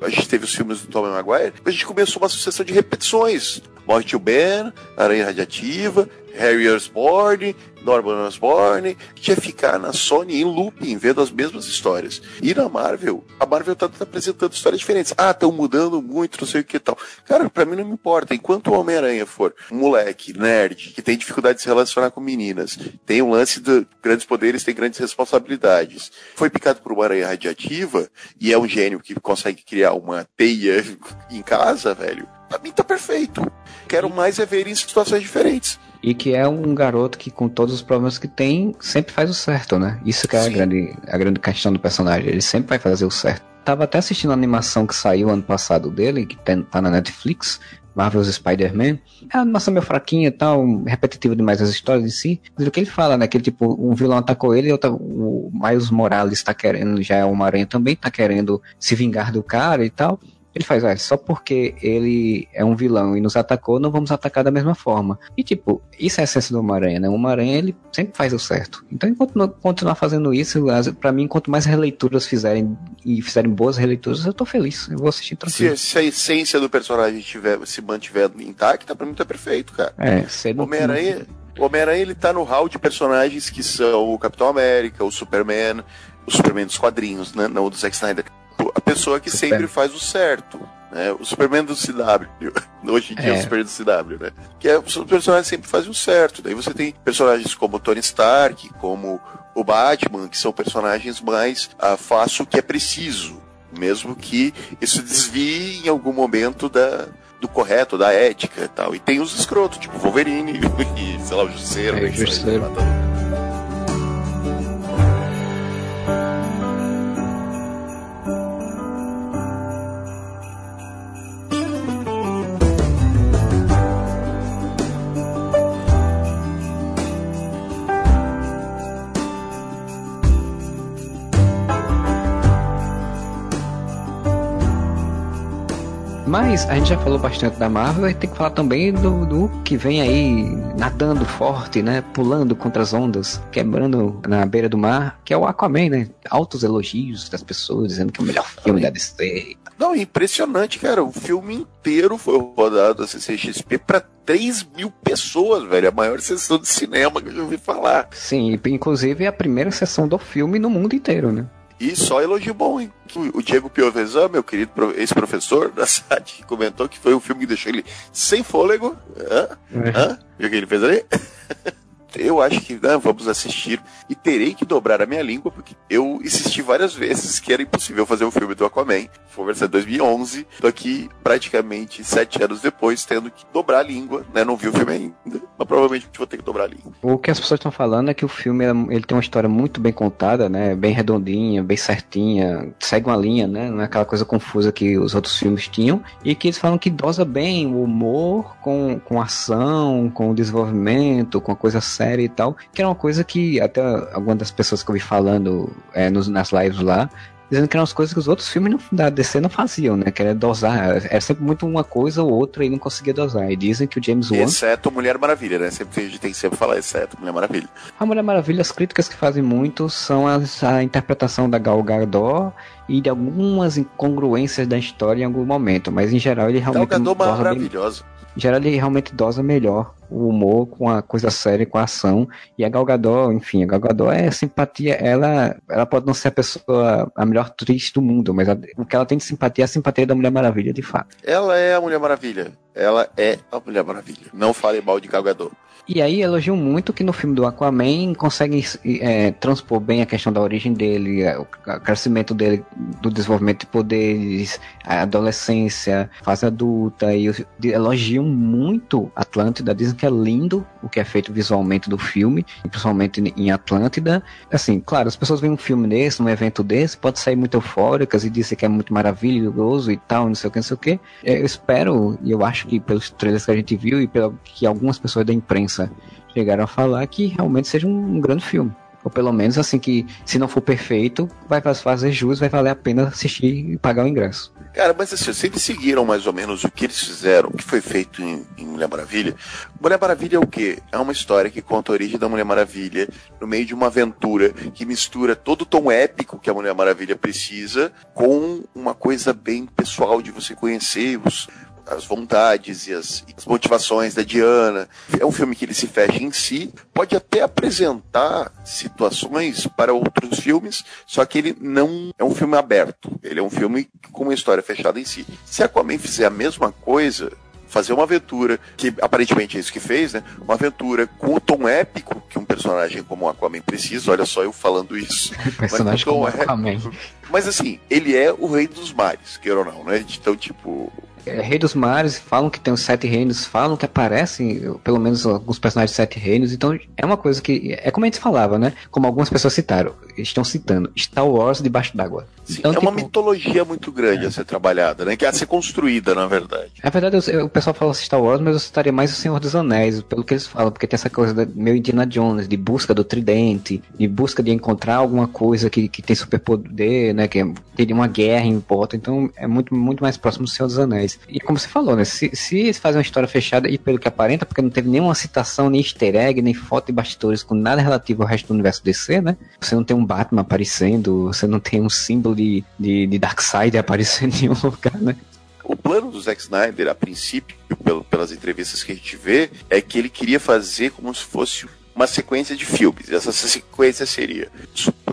A gente teve os filmes do Tom Maguire, a gente começou uma sucessão de repetições. Morre Tio Ben, Aranha Radiativa, Harry Osborn, Norman Osborn, que ia ficar na Sony em looping, vendo as mesmas histórias. E na Marvel, a Marvel tá, tá apresentando histórias diferentes. Ah, estão mudando muito, não sei o que tal. Cara, pra mim não me importa. Enquanto o Homem-Aranha for um moleque, nerd, que tem dificuldade de se relacionar com meninas, tem um lance de grandes poderes, tem grandes responsabilidades, foi picado por uma aranha radiativa e é um gênio que consegue criar uma teia em casa, velho, pra mim tá perfeito. Quero mais é ver em situações diferentes. E que é um garoto que, com todos os problemas que tem, sempre faz o certo, né? Isso que é a grande, a grande questão do personagem. Ele sempre vai fazer o certo. Tava até assistindo a animação que saiu ano passado dele, que tá na Netflix, Marvel's Spider-Man. É uma animação meio fraquinha e tal, repetitiva demais as histórias em si. Mas o que ele fala, né? Que tipo, um vilão atacou ele e outra, o Miles Morales tá querendo, já é uma aranha também, tá querendo se vingar do cara e tal. Ele faz, ah, só porque ele é um vilão e nos atacou, não vamos atacar da mesma forma. E tipo, isso é a essência do Homem-Aranha, né? O Homem-Aranha, ele sempre faz o certo. Então, enquanto continuar fazendo isso, para mim, quanto mais releituras fizerem e fizerem boas releituras, eu tô feliz. Eu vou assistir tranquilo. Se, se a essência do personagem tiver, se mantiver intacta, pra mim tá perfeito, cara. É, Homem-Aranha. O Homem-Aranha ele tá no hall de personagens que são o Capitão América, o Superman, o Superman dos quadrinhos, né? Não o do Zack Snyder a pessoa que sempre faz o certo. Né? O Superman do CW. Hoje em dia é. o Superman do CW, né? Que é, os personagens sempre fazem o certo. Daí você tem personagens como Tony Stark, como o Batman, que são personagens mais ah, faço o que é preciso. Mesmo que isso desvie em algum momento da, do correto, da ética e tal. E tem os escrotos, tipo Wolverine e, sei lá, o Justiceiro. É, Justiceiro. Mas a gente já falou bastante da Marvel, e tem que falar também do, do que vem aí nadando forte, né? Pulando contra as ondas, quebrando na beira do mar, que é o Aquaman, né? Altos elogios das pessoas dizendo que é o melhor filme da DC. Não, impressionante, cara. O filme inteiro foi rodado da CCXP pra 3 mil pessoas, velho. A maior sessão de cinema que eu já ouvi falar. Sim, inclusive é a primeira sessão do filme no mundo inteiro, né? E só elogio bom, hein? O Diego Piovesan, meu querido ex-professor da SAT, comentou que foi um filme que deixou ele sem fôlego. Hã? É. Hã? Viu o que ele fez ali? eu acho que né, vamos assistir e terei que dobrar a minha língua, porque eu insisti várias vezes que era impossível fazer o um filme do Aquaman. Foi versão 2011, tô aqui praticamente sete anos depois, tendo que dobrar a língua, né? Não vi o filme ainda, mas provavelmente vou ter que dobrar a língua. O que as pessoas estão falando é que o filme ele tem uma história muito bem contada, né? Bem redondinha, bem certinha, segue uma linha, né? Não é aquela coisa confusa que os outros filmes tinham, e que eles falam que dosa bem o humor com, com ação, com o desenvolvimento, com a coisa série e tal, que era uma coisa que até algumas das pessoas que eu vi falando é, nos, nas lives lá, dizendo que eram as coisas que os outros filmes da DC não faziam, né? Que era dosar, era sempre muito uma coisa ou outra e não conseguia dosar. E dizem que o James Wan... Exceto Mulher Maravilha, né? Sempre, a gente tem que sempre falar exceto Mulher Maravilha. A Mulher Maravilha, as críticas que fazem muito são as, a interpretação da Gal Gadot e de algumas incongruências da história em algum momento, mas em geral ele realmente... Gal Gadot é maravilhosa. Bem em geral ele realmente dosa melhor o humor com a coisa séria, com a ação. E a Gal Gadot, enfim, a Gal Gadot é simpatia, ela, ela pode não ser a pessoa, a melhor atriz do mundo, mas a, o que ela tem de simpatia é a simpatia da Mulher Maravilha, de fato. Ela é a Mulher Maravilha. Ela é a Mulher Maravilha. Não fale mal de Gal Gadot. E aí elogiam muito que no filme do Aquaman consegue é, transpor bem a questão da origem dele, é, o crescimento dele, do desenvolvimento de poderes, a adolescência, fase adulta, e elogiam muito Atlântida, dizem que é lindo o que é feito visualmente do filme, principalmente em Atlântida. Assim, claro, as pessoas veem um filme desse, um evento desse, pode sair muito eufóricas e dizer que é muito maravilhoso e tal, não sei o que, não sei o que. Eu espero, e eu acho que pelos trailers que a gente viu e pelo que algumas pessoas da imprensa chegaram a falar que realmente seja um, grande filme. Ou pelo menos assim que, se não for perfeito, vai fazer jus, vai valer a pena assistir e pagar o ingresso. Cara, mas assim, se eles seguiram mais ou menos o que eles fizeram, o que foi feito em, em, Mulher Maravilha, Mulher Maravilha é o quê? É uma história que conta a origem da Mulher Maravilha no meio de uma aventura que mistura todo o tom épico que a Mulher Maravilha precisa com uma coisa bem pessoal de você conhecer os, as vontades e as, as, motivações da Diana. É um filme que ele se fecha em si, pode até apresentar situações para outros filmes, só que ele não é um filme aberto. Ele é um filme com uma história fechada em si. Se Aquaman fizer a mesma coisa, fazer uma aventura, que aparentemente é isso que fez, né? Uma aventura com o tom épico que um personagem como o Aquaman precisa. Olha só eu falando isso. personagem como Aquaman. Mas assim, ele é o rei dos mares, queira ou não, né? Então, tipo, é, Rei dos Mares, falam que tem os Sete Reinos, falam que aparecem pelo menos alguns personagens de Sete Reinos, então é uma coisa que, é como a gente falava, né? Como algumas pessoas citaram, estão citando, Star Wars debaixo d'água. Então, é tipo, uma mitologia muito grande é. a ser trabalhada, né? Que é a ser construída, na verdade. É verdade, eu, o pessoal fala Star Wars, mas eu citaria mais o Senhor dos Anéis, pelo que eles falam, porque tem essa coisa da, meio Indiana Jones, de busca do tridente, de busca de encontrar alguma coisa que, que tem superpoder, né? Que teria uma guerra em importa, então é muito, muito mais próximo do Senhor dos Anéis. E como você falou, né? Se, se eles fazem uma história fechada, e pelo que aparenta, porque não teve nenhuma citação, nem easter egg, nem foto de bastidores com nada relativo ao resto do universo DC, né? Você não tem um Batman aparecendo, você não tem um símbolo de, de, de Darkseid aparecendo em nenhum lugar, né? O plano do Zack Snyder, a princípio, pelas entrevistas que a gente vê, é que ele queria fazer como se fosse uma sequência de filmes. Essa sequência seria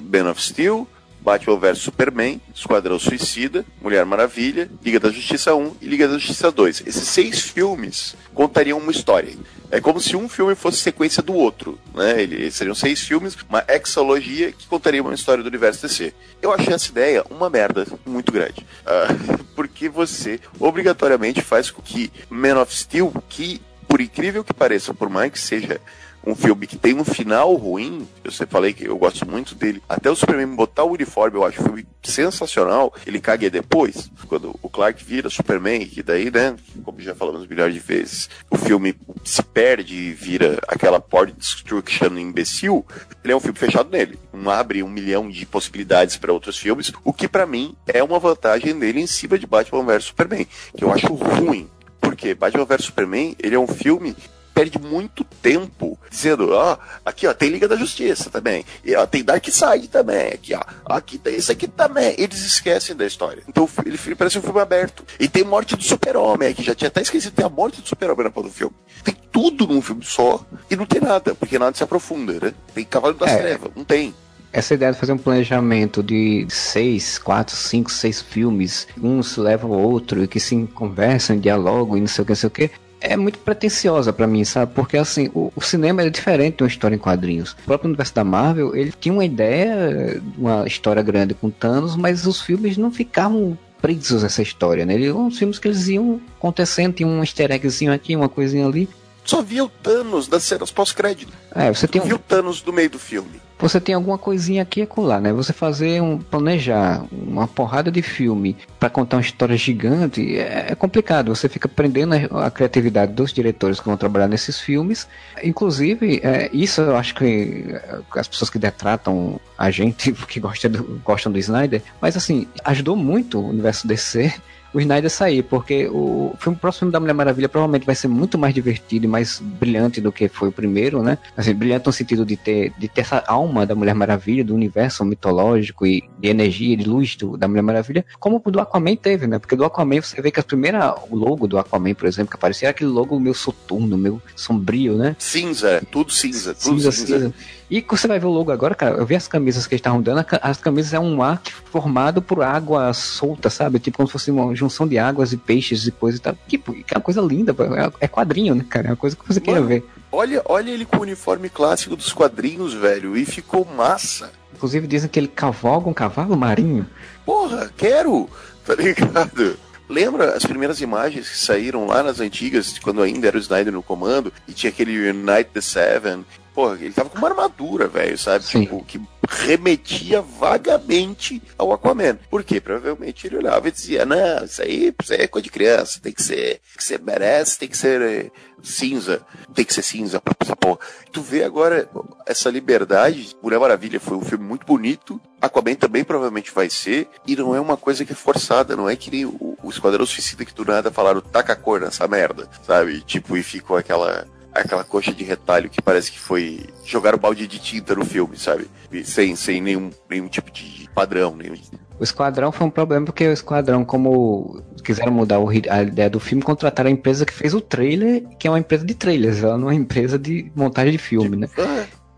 Man of Steel, Batman vs Superman, Esquadrão Suicida, Mulher Maravilha, Liga da Justiça 1 e Liga da Justiça 2. Esses seis filmes contariam uma história. É como se um filme fosse sequência do outro, né? Eles seriam seis filmes, uma exologia que contaria uma história do universo DC. Eu achei essa ideia uma merda muito grande. Uh, porque você obrigatoriamente faz com que Man of Steel, que por incrível que pareça, por mais que seja um filme que tem um final ruim, eu sempre falei que eu gosto muito dele. Até o Superman botar o uniforme, eu acho o filme sensacional. Ele caga depois, quando o Clark vira Superman, que daí, né, como já falamos milhares de vezes, o filme se perde e vira aquela port destruction imbecil. Ele é um filme fechado nele. Um abre um milhão de possibilidades para outros filmes, o que para mim é uma vantagem dele em cima de Batman vs Superman, que eu acho ruim. Porque Batman vs Superman, ele é um filme perde muito tempo dizendo, ó, aqui ó, tem Liga da Justiça também, e ó, tem Dark Side também, aqui ó, aqui tem isso aqui também. Eles esquecem da história. Então ele, ele parece um filme aberto. E tem morte do super-homem, que já tinha até esquecido, tem a morte do super-homem na porra do filme. Tem tudo num filme só e não tem nada, porque nada se aprofunda, né? Tem Cavalo das é. Trevas, não tem essa ideia de fazer um planejamento de seis, quatro, cinco, seis filmes, uns levam o outro e que se conversam, dialogam e não sei o que, não sei o que, é muito pretensiosa para mim, sabe? Porque assim, o, o, cinema é diferente de uma história em quadrinhos. O próprio universo da Marvel, ele tinha uma ideia, uma história grande com Thanos, mas os filmes não ficavam presos a essa história, né? Eles eram filmes que eles iam acontecendo, tinha um easter eggzinho aqui, uma coisinha ali. Só via o Thanos das cenas pós-crédito. É, você tem um... viu o Thanos do meio do filme você tem alguma coisinha aqui e acolá, né? Você fazer um planejar uma porrada de filme para contar uma história gigante é, é complicado. Você fica prendendo a, a, criatividade dos diretores que vão trabalhar nesses filmes. Inclusive, é, isso eu acho que é, as pessoas que detratam a gente que gosta do, gostam do Snyder, mas assim ajudou muito o universo DC o Snyder sair, porque o, filme, o próximo filme da Mulher Maravilha provavelmente vai ser muito mais divertido e mais brilhante do que foi o primeiro, né? Assim, brilhante no sentido de ter, de ter essa alma da Mulher Maravilha, do universo mitológico e de energia, de luz do, da Mulher Maravilha, como o do Aquaman teve, né? Porque do Aquaman você vê que a primeira, o logo do Aquaman, por exemplo, que aparecia era aquele logo meio soturno, meio sombrio, né? Cinza, tudo cinza, tudo cinza. cinza. cinza. E você vai ver o logo agora, cara, eu vi as camisas que eles estavam dando, as camisas é um ar formado por água solta, sabe? Tipo como se fosse uma junção de águas e peixes e coisa e tal. Tipo, é uma coisa linda, é quadrinho, né, cara? É uma coisa que você queria ver. Olha, olha ele com o uniforme clássico dos quadrinhos, velho, e ficou massa. Inclusive dizem que ele cavalga um cavalo marinho. Porra, quero! Tá ligado? Lembra as primeiras imagens que saíram lá nas antigas, quando ainda era o Snyder no comando, e tinha aquele Unite the Seven, porra, ele tava com uma armadura, velho, sabe? Sim. Tipo, que remetia vagamente ao Aquaman. Por quê? Provavelmente ele olhava e dizia, não, isso aí, isso aí é coisa de criança, tem que ser, tem que ser merece, tem que ser é, cinza, tem que ser cinza pra essa porra. Tu vê agora essa liberdade, Mulher Maravilha foi um filme muito bonito, Aquaman também provavelmente vai ser, e não é uma coisa que é forçada, não é que nem o, o Esquadrão Suicida que do nada falaram, taca a cor nessa merda, sabe? Tipo, e ficou aquela aquela coxa de retalho que parece que foi jogar o balde de tinta no filme, sabe? Sem, sem nenhum, nenhum tipo de padrão. Nenhum... O Esquadrão foi um problema porque o Esquadrão, como quiseram mudar o, a ideia do filme, contrataram a empresa que fez o trailer, que é uma empresa de trailers, ela não é uma empresa de montagem de filme, né?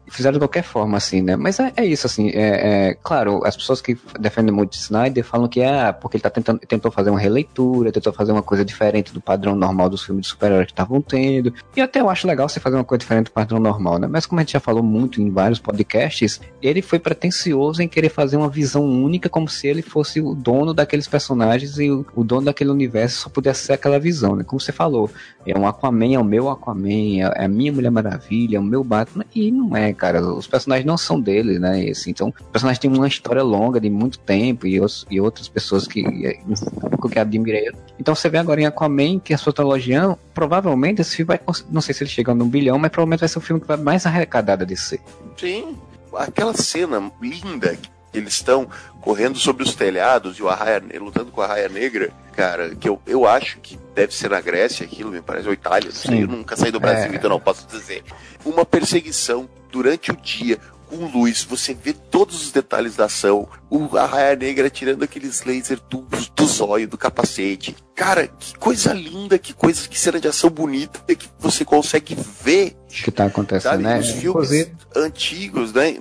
Fizeram de qualquer forma, assim, né? Mas é, é isso, assim, é, é, claro, as pessoas que defendem muito Snyder falam que é porque ele tá tentando, tentou fazer uma releitura, tentou fazer uma coisa diferente do padrão normal dos filmes de super-heróis que estavam tendo. E até eu acho legal você fazer uma coisa diferente do padrão normal, né? Mas como a gente já falou muito em vários podcasts, ele foi pretencioso em querer fazer uma visão única, como se ele fosse o dono daqueles personagens e o, o dono daquele universo só pudesse ser aquela visão, né? Como você falou, é um Aquaman, é o meu Aquaman, é, é a minha Mulher Maravilha, é o meu Batman, e não é, cara. Os personagens não são dele, né? E, assim, então, o personagem tem uma história longa de muito tempo e, os, e outras pessoas que, que admiram ele. Então você vê agora em Aquaman que a sua trilogia, provavelmente esse filme vai, não sei se ele chega num bilhão, mas provavelmente vai ser o filme que vai mais arrecadado de ser. Sim, aquela cena linda que eles estão correndo sobre os telhados e o Arraia, lutando com a Raia Negra, cara, que eu, eu acho que deve ser na Grécia aquilo, me parece, ou Itália, não sei, eu nunca saí do Brasil, é. então não posso dizer. Uma perseguição durante o dia, com luz, você vê todos os detalhes da ação, o Arraia Negra tirando aqueles lasers do, do zóio, do capacete. Cara, que coisa linda, que coisa, que cena de ação bonita que você consegue ver. O que tá acontecendo, sabe? né? Os filmes Inclusive... antigos, né?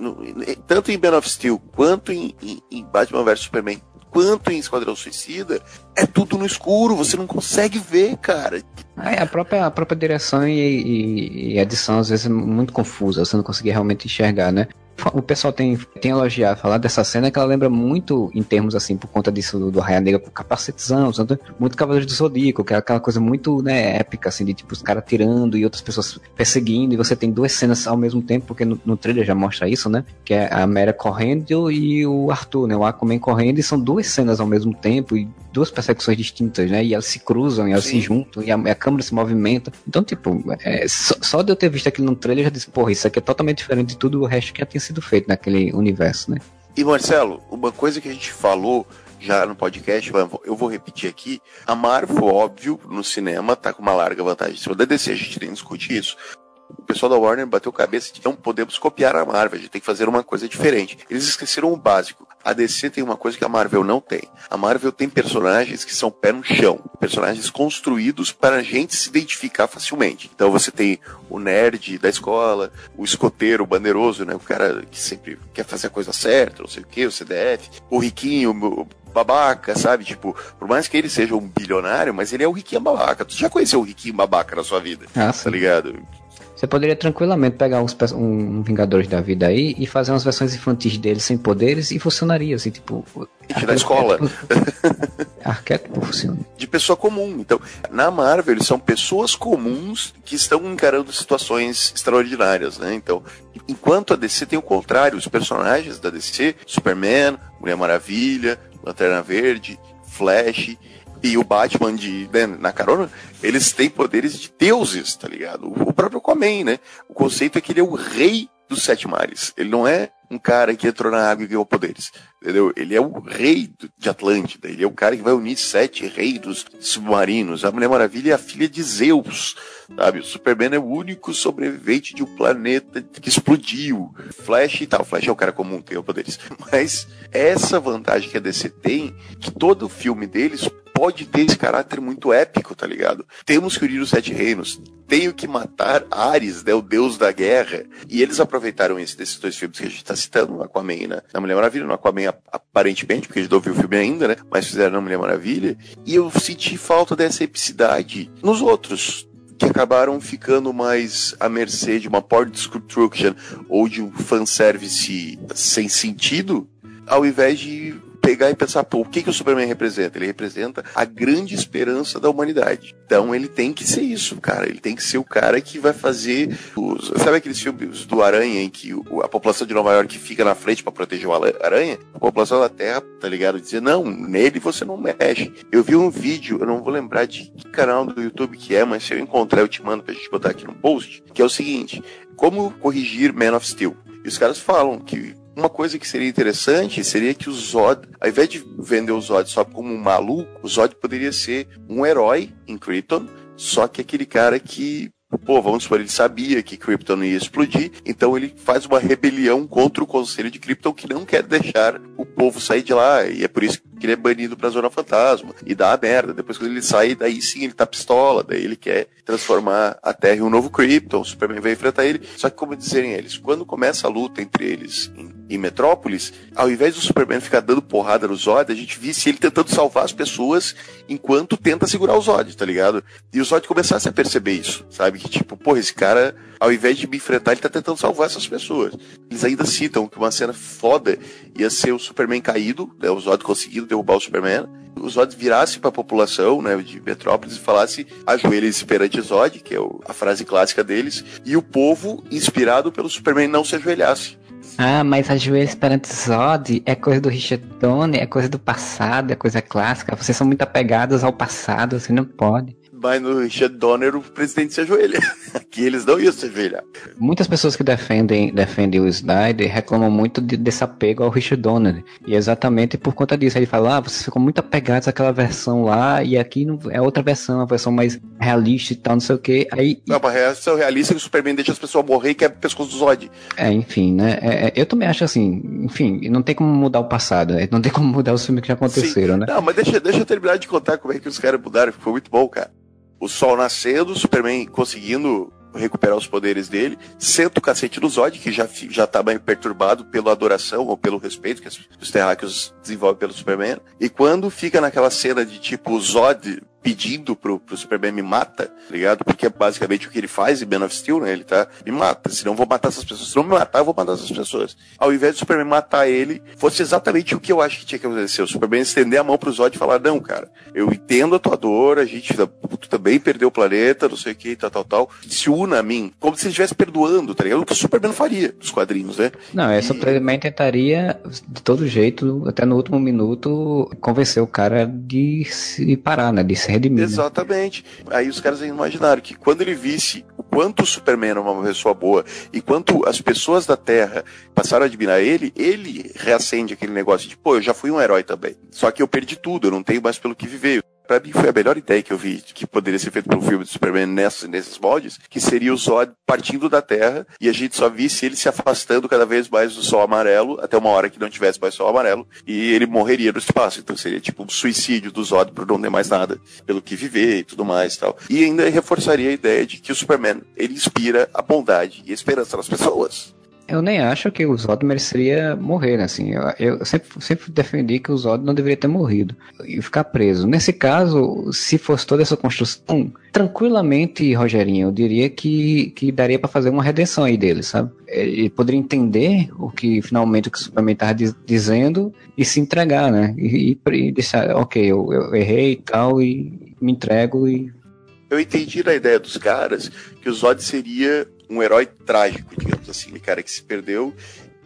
Tanto em Man of Steel quanto em, em, em Batman vs Superman, quanto em Esquadrão Suicida, é tudo no escuro, você não consegue ver, cara. É, a própria, a própria direção e, e, e edição às vezes é muito confusa, você não conseguia realmente enxergar, né? o pessoal tem, tem elogiado, falar dessa cena que ela lembra muito, em termos assim, por conta disso do, do Raia Negra com capacetezão, muito Cavaleiros do Zodíaco, que é aquela coisa muito, né, épica, assim, de tipo os caras tirando e outras pessoas perseguindo, e você tem duas cenas ao mesmo tempo, porque no, no trailer já mostra isso, né? Que é a Mera correndo e o Arthur, né? O Aquaman correndo, e são duas cenas ao mesmo tempo, e duas perseguições distintas, né? E elas se cruzam, e elas Sim. se juntam, e a, a, câmera se movimenta. Então, tipo, é, só, só, de eu ter visto aquilo no trailer, eu já disse, porra, isso aqui é totalmente diferente de tudo o resto que já tinha sido feito naquele universo, né? E Marcelo, uma coisa que a gente falou já no podcast, eu vou repetir aqui. A Marvel, óbvio, no cinema, tá com uma larga vantagem. Se o DC, a gente nem discute isso. O pessoal da Warner bateu cabeça de não podemos copiar a Marvel, a gente tem que fazer uma coisa diferente. Eles esqueceram o básico. A DC tem uma coisa que a Marvel não tem. A Marvel tem personagens que são pé no chão, personagens construídos para a gente se identificar facilmente. Então você tem o nerd da escola, o escoteiro, o bandeiroso, né, o cara que sempre quer fazer a coisa certa, não sei o que, o CDF, o riquinho, o babaca, sabe? Tipo, por mais que ele seja um bilionário, mas ele é o riquinho babaca. Tu já conheceu o riquinho babaca na sua vida? Ah, tá ligado? Você poderia tranquilamente pegar uns, um, um Vingadores da vida aí e fazer umas versões infantis deles sem poderes e funcionaria, assim, tipo. Da escola. Arquétipo funciona. De pessoa comum. Então, na Marvel, eles são pessoas comuns que estão encarando situações extraordinárias, né? Então, enquanto a DC tem o contrário, os personagens da DC, Superman, Mulher Maravilha, Lanterna Verde, Flash, e o Batman de, né, na carona, eles têm poderes de deuses, tá ligado? O próprio Aquaman, né? O conceito é que ele é o rei dos sete mares. Ele não é um cara que entrou na água e ganhou poderes. Entendeu? Ele é o rei de Atlântida. Ele é o cara que vai unir sete reinos submarinos. A Mulher Maravilha é a filha de Zeus. Sabe? O Superman é o único sobrevivente de um planeta que explodiu. Flash e tal. Flash é o cara comum que ganhou poderes. Mas essa vantagem que a DC tem, que todo filme deles pode ter esse caráter muito épico, tá ligado? Temos que unir os sete reinos. Tenho que matar Ares, né, o deus da guerra. E eles aproveitaram isso desses dois filmes que a gente tá citando, no Aquaman né, na Mulher Maravilha, no Aquaman aparentemente, porque a gente não viu o filme ainda, né? Mas fizeram na Mulher Maravilha. E eu senti falta dessa epicidade nos outros que acabaram ficando mais à mercê de uma port destruction ou de um fanservice sem sentido, ao invés de pegar e pensar, pô, o que, que o Superman representa? Ele representa a grande esperança da humanidade. Então ele tem que ser isso, cara. Ele tem que ser o cara que vai fazer. Os... Sabe aqueles filmes do Aranha em que a população de Nova York fica na frente para proteger o Aranha? A população da Terra, tá ligado? Dizer, não, nele você não mexe. Eu vi um vídeo, eu não vou lembrar de que canal do YouTube que é, mas se eu encontrar eu te mando pra gente botar aqui no post, que é o seguinte: como corrigir Man of Steel? E os caras falam que uma coisa que seria interessante seria que o Zod, ao invés de vender o Zod só como um maluco, o Zod poderia ser um herói em Krypton, só que aquele cara que Pô, vamos supor, ele sabia que Krypton ia explodir, então ele faz uma rebelião contra o Conselho de Krypton que não quer deixar o povo sair de lá, e é por isso que ele é banido pra Zona Fantasma, e dá a merda. Depois quando ele sai, daí sim ele tá pistola, daí ele quer transformar a Terra em um novo Krypton, o Superman vai enfrentar ele. Só que como dizerem eles, quando começa a luta entre eles em, em Metrópolis, ao invés do Superman ficar dando porrada no Zod, a gente visse ele tentando salvar as pessoas enquanto tenta segurar o Zod, tá ligado? E o Zod começasse a perceber isso, sabe? Que tipo, porra, esse cara, ao invés de me enfrentar, ele tá tentando salvar essas pessoas. Eles ainda citam que uma cena foda ia ser o Superman caído, né, o Zod conseguindo derrubar o Superman, o Zod virasse para a população né, de Metrópolis e falasse ajoelhe-se perante Zod, que é a frase clássica deles, e o povo, inspirado pelo Superman, não se ajoelhasse. Ah, mas ajoelhos perante Zod é coisa do Richard Donner, é coisa do passado, é coisa clássica. Vocês são muito apegados ao passado, você não pode. Mas no Richard Donner o presidente se ajoelha. Aqui eles não iam se ajoelhar. Muitas pessoas que defendem, defendem o Snyder reclamam muito de, desse apego ao Richard Donner. E é exatamente por conta disso. Ele fala, ah, vocês ficam muito apegados àquela versão lá, e aqui não, é outra versão, a versão mais realista e tal, não sei o que. Aí, não, a reação realista é que o Superman deixa as pessoas morrer e quer o pescoço do Zod. É, enfim, né? É, é, eu também acho assim, enfim, não tem como mudar o passado, né? não tem como mudar os filmes que já aconteceram, Sim. né? Não, mas deixa, deixa eu terminar de contar como é que os caras mudaram, ficou muito bom, cara o sol nascendo, o Superman conseguindo recuperar os poderes dele, senta o cacete do Zod, que já, já tá bem perturbado pela adoração ou pelo respeito que os terráqueos desenvolvem pelo Superman. E quando fica naquela cena de tipo o Zod pedindo pro, pro Superman me mata, tá ligado? Porque é basicamente o que ele faz em Man of Steel, né? Ele tá, me mata, senão eu vou matar essas pessoas. Se não me matar, eu vou matar essas pessoas. Ao invés do Superman matar ele, fosse exatamente o que eu acho que tinha que acontecer. O Superman estender a mão pro Zod e falar, não, cara, eu entendo a tua dor, a gente tu também perdeu o planeta, não sei o que, tal, tal, tal. Se una a mim, como se ele estivesse perdoando, tá ligado? O que o Superman faria nos quadrinhos, né? Não, é, e... Superman tentaria, de todo jeito, até no último minuto, convencer o cara de se parar, né? De se redimir. Né? Exatamente. Né? Aí os caras imaginaram que quando ele visse o quanto o Superman era uma pessoa boa e quanto as pessoas da Terra passaram a admirar ele, ele reacende aquele negócio de, pô, eu já fui um herói também. Só que eu perdi tudo, eu não tenho mais pelo que viver para mim foi a melhor ideia que eu vi que poderia ser feito para um filme de Superman nessas, nesses moldes, que seria o Zod partindo da Terra e a gente só visse ele se afastando cada vez mais do Sol amarelo até uma hora que não tivesse mais Sol amarelo e ele morreria no espaço. Então seria tipo um suicídio do Zod por não ter mais nada pelo que viver e tudo mais e tal. E ainda reforçaria a ideia de que o Superman ele inspira a bondade e a esperança nas pessoas. Eu nem acho que o Zod mereceria morrer, né? Assim, eu, eu sempre, sempre defendi que o Zod não deveria ter morrido e ficar preso. Nesse caso, se fosse toda essa construção, tranquilamente, Rogerinho, eu diria que, que daria para fazer uma redenção aí dele, sabe? Ele poderia entender o que finalmente o que o Superman estava dizendo e se entregar, né? E, e, deixar, ok, eu, eu errei e tal, e me entrego e. Eu entendi na ideia dos caras que o Zod seria um herói trágico, digamos assim, um cara que se perdeu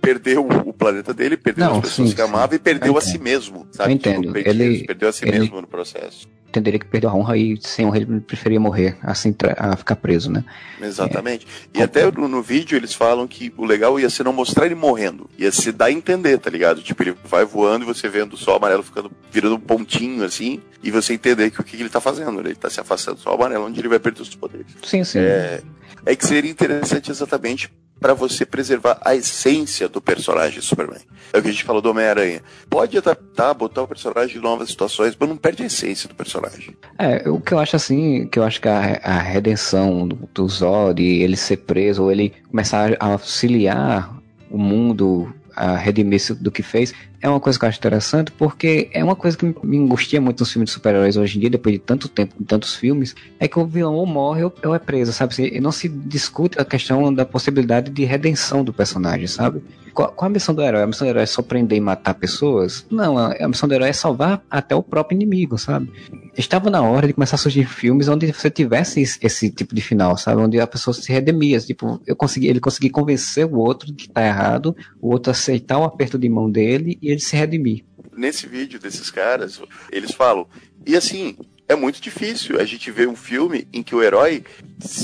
perdeu o planeta dele, perdeu Não, as pessoas sim, que amava sim. e perdeu a si mesmo, sabe? Eu entendo. Tipo, ele perdeu a si ele mesmo no processo. Entenderia que perdeu a honra e sem honra ele preferia morrer, assim, a ficar preso, né? Exatamente. É. E até no, no, vídeo eles falam que o legal ia ser não mostrar ele morrendo, ia se dar a entender, tá ligado? Tipo, ele vai voando e você vendo o sol amarelo ficando, virando um pontinho, assim, e você entender que o que, ele tá fazendo, né? Ele tá se afastando do sol amarelo, onde ele vai perder os poderes. Sim, sim. É, é que seria interessante exatamente para você preservar a essência do personagem Superman. É o que a gente falou do Homem-Aranha. Pode adaptar, botar o personagem em novas situações, mas não perde a essência do personagem. É, o que eu acho assim, que eu acho que a, a redenção do, do Zod, ele ser preso, ou ele começar a auxiliar o mundo a redimir do que fez, é uma coisa que eu acho interessante, porque é uma coisa que me angustia muito nos filmes de super-heróis hoje em dia, depois de tanto tempo, em tantos filmes, é que o vilão ou morre ou, ou é preso, sabe? E não se discute a questão da possibilidade de redenção do personagem, sabe? Qual, qual, a missão do herói? A missão do herói é só prender e matar pessoas? Não, a, a missão do herói é salvar até o próprio inimigo, sabe? Estava na hora de começar a surgir filmes onde você tivesse esse, esse tipo de final, sabe? Onde a pessoa se redemia. Tipo, eu consegui, ele conseguir convencer o outro que tá errado, o outro aceitar o aperto de mão dele e ele se redimir. Nesse vídeo desses caras, eles falam, e assim, é muito difícil a gente ver um filme em que o herói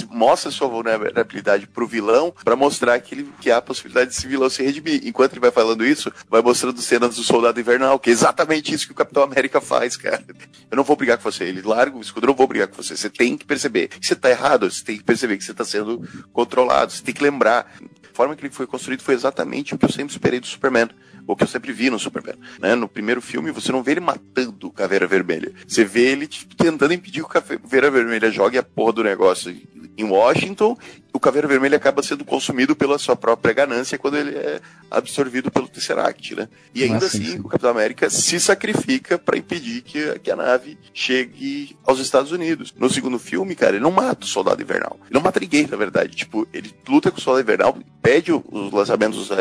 mostra sua vulnerabilidade pro vilão para mostrar que, ele, que há a possibilidade desse vilão se redimir. Enquanto ele vai falando isso, vai mostrando cenas do Soldado Invernal, que é exatamente isso que o Capitão América faz, cara. Eu não vou brigar com você. Ele larga o escudo, eu não vou brigar com você. Você tem que perceber. Se você tá errado, você tem que perceber que você tá sendo controlado. Você tem que lembrar. A forma que ele foi construído foi exatamente o que eu sempre esperei do Superman o que eu sempre vi no Superman. Né? No primeiro filme, você não vê ele matando o Caveira Vermelha. Você vê ele tipo, tentando impedir que o Caveira Vermelha jogue a porra do negócio em Washington o Caveira Vermelha acaba sendo consumido pela sua própria ganância quando ele é absorvido pelo Tesseract, né? E ainda Nossa, assim, sim. o Capitão América se sacrifica para impedir que, que, a nave chegue aos Estados Unidos. No segundo filme, cara, ele não mata o Soldado Invernal. Ele não mata ninguém, na verdade. Tipo, ele luta com o Soldado Invernal, pede os lançamentos dos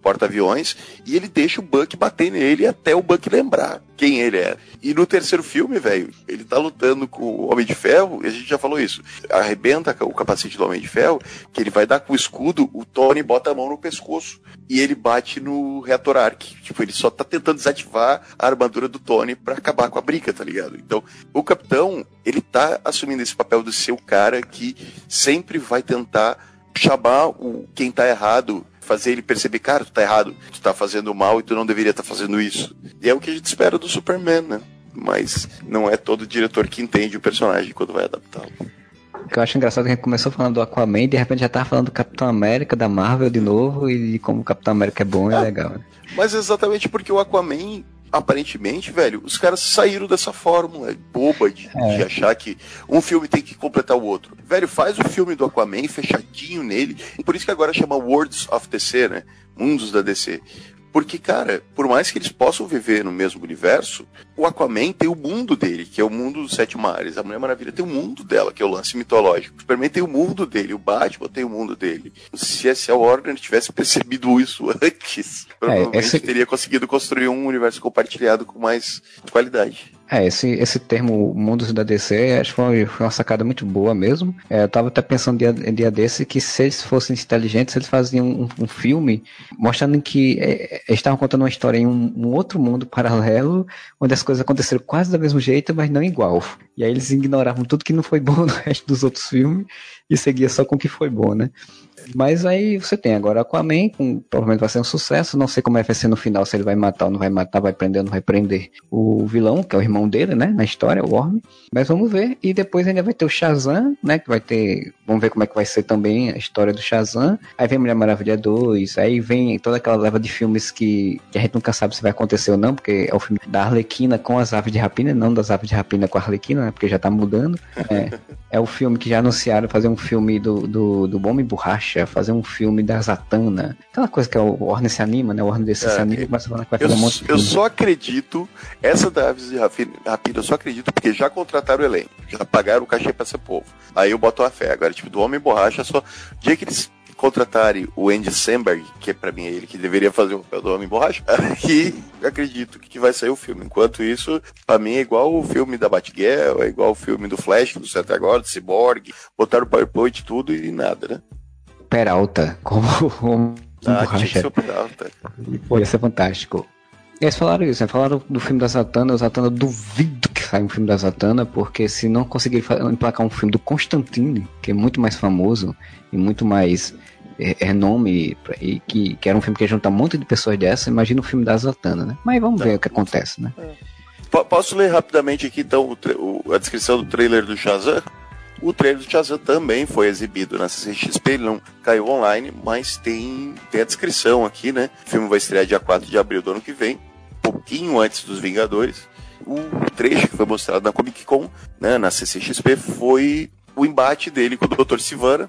porta-aviões e ele deixa o Buck bater nele até o Buck lembrar quem ele é. E no terceiro filme, velho, ele tá lutando com o Homem de Ferro, e a gente já falou isso. Arrebenta o capacete do Homem de Ferro que ele vai dar com o escudo, o Tony bota a mão no pescoço e ele bate no reator Arc. Tipo, ele só tá tentando desativar a armadura do Tony para acabar com a briga, tá ligado? Então, o capitão, ele tá assumindo esse papel de ser o cara que sempre vai tentar chamar o quem tá errado fazer ele perceber, cara, tu tá errado, tu tá fazendo mal e tu não deveria estar tá fazendo isso. E é o que a gente espera do Superman, né? Mas não é todo diretor que entende o personagem quando vai adaptá-lo que eu acho engraçado que a gente começou falando do Aquaman e de repente já tava falando do Capitão América, da Marvel de novo, e de como o Capitão América é bom e é, legal. Né? Mas exatamente porque o Aquaman, aparentemente, velho, os caras saíram dessa fórmula boba de, é. de, achar que um filme tem que completar o outro. Velho, faz o filme do Aquaman fechadinho nele, e por isso que agora chama Worlds of DC, né? Mundos da DC. Porque, cara, por mais que eles possam viver no mesmo universo, o Aquaman tem o mundo dele, que é o mundo dos sete mares. A Mulher Maravilha tem o mundo dela, que é o lance mitológico. O Superman tem o mundo dele, o Batman tem o mundo dele. Se, a Warner tivesse percebido isso antes, é, provavelmente esse... teria conseguido construir um universo compartilhado com mais qualidade. É, esse, esse termo Mundos da DC, acho que foi, foi uma sacada muito boa mesmo. É, eu tava até pensando dia, dia desse que se eles fossem inteligentes, eles faziam um, um filme mostrando que é, eles estavam contando uma história em um, um, outro mundo paralelo, onde as coisas aconteceram quase do mesmo jeito, mas não igual. E aí eles ignoravam tudo que não foi bom no resto dos outros filmes e seguia só com o que foi bom, né? Mas aí você tem agora Aquaman, com, provavelmente vai ser um sucesso. Não sei como é que vai ser no final, se ele vai matar ou não vai matar, vai prender ou não vai prender o vilão, que é o irmão dele, né? Na história, o Orm. Mas vamos ver. E depois ainda vai ter o Shazam, né? Que vai ter. Vamos ver como é que vai ser também a história do Shazam. Aí vem Mulher Maravilha 2. Aí vem toda aquela leva de filmes que, que a gente nunca sabe se vai acontecer ou não, porque é o filme da Arlequina com as aves de rapina, não das aves de rapina com a Arlequina, né? Porque já tá mudando. É, é o filme que já anunciaram fazer um filme do, do, do Bomba e Borracha fazer um filme da Zatanna. Aquela coisa que o Warner se anima, né? O Warner desse é, se anima e começa a falar que vai fazer um monte de Eu só acredito, essa da Aves de Rapina, eu só acredito porque já contrataram o elenco, já pagaram o cachê pra esse povo. Aí eu boto a fé. Agora, tipo, do Homem Borracha, só. O dia que eles contratarem o Andy Samberg, que é para mim ele que deveria fazer o papel do Homem Borracha, que acredito que vai sair o filme. Enquanto isso, para mim é igual o filme da Batgirl, é igual o filme do Flash, do Santa agora, do Cyborg, botaram o PowerPoint e tudo e nada, né? Peralta como um ah, borracha. Peralta. Ia ser fantástico. Eles falaram isso, né? Falaram do filme da Zatanna. O Zatanna duvido que saia um filme da Zatanna, porque se não conseguir emplacar um filme do Constantine, que é muito mais famoso e muito mais é, renome, e que, que era um filme que junta um monte de pessoas dessa, imagina o filme da Zatanna, né? Mas vamos tá. ver o que acontece, né? É. Posso ler rapidamente aqui, então, o, a descrição do trailer do Shazam? O trailer do Shazam também foi exibido na CCXP, ele não caiu online, mas tem, tem a descrição aqui, né? O filme vai estrear dia 4 de abril do ano que vem, pouquinho antes dos Vingadores. O trecho que foi mostrado na Comic Con, né, na CCXP, foi o embate dele com o Dr. Sivana.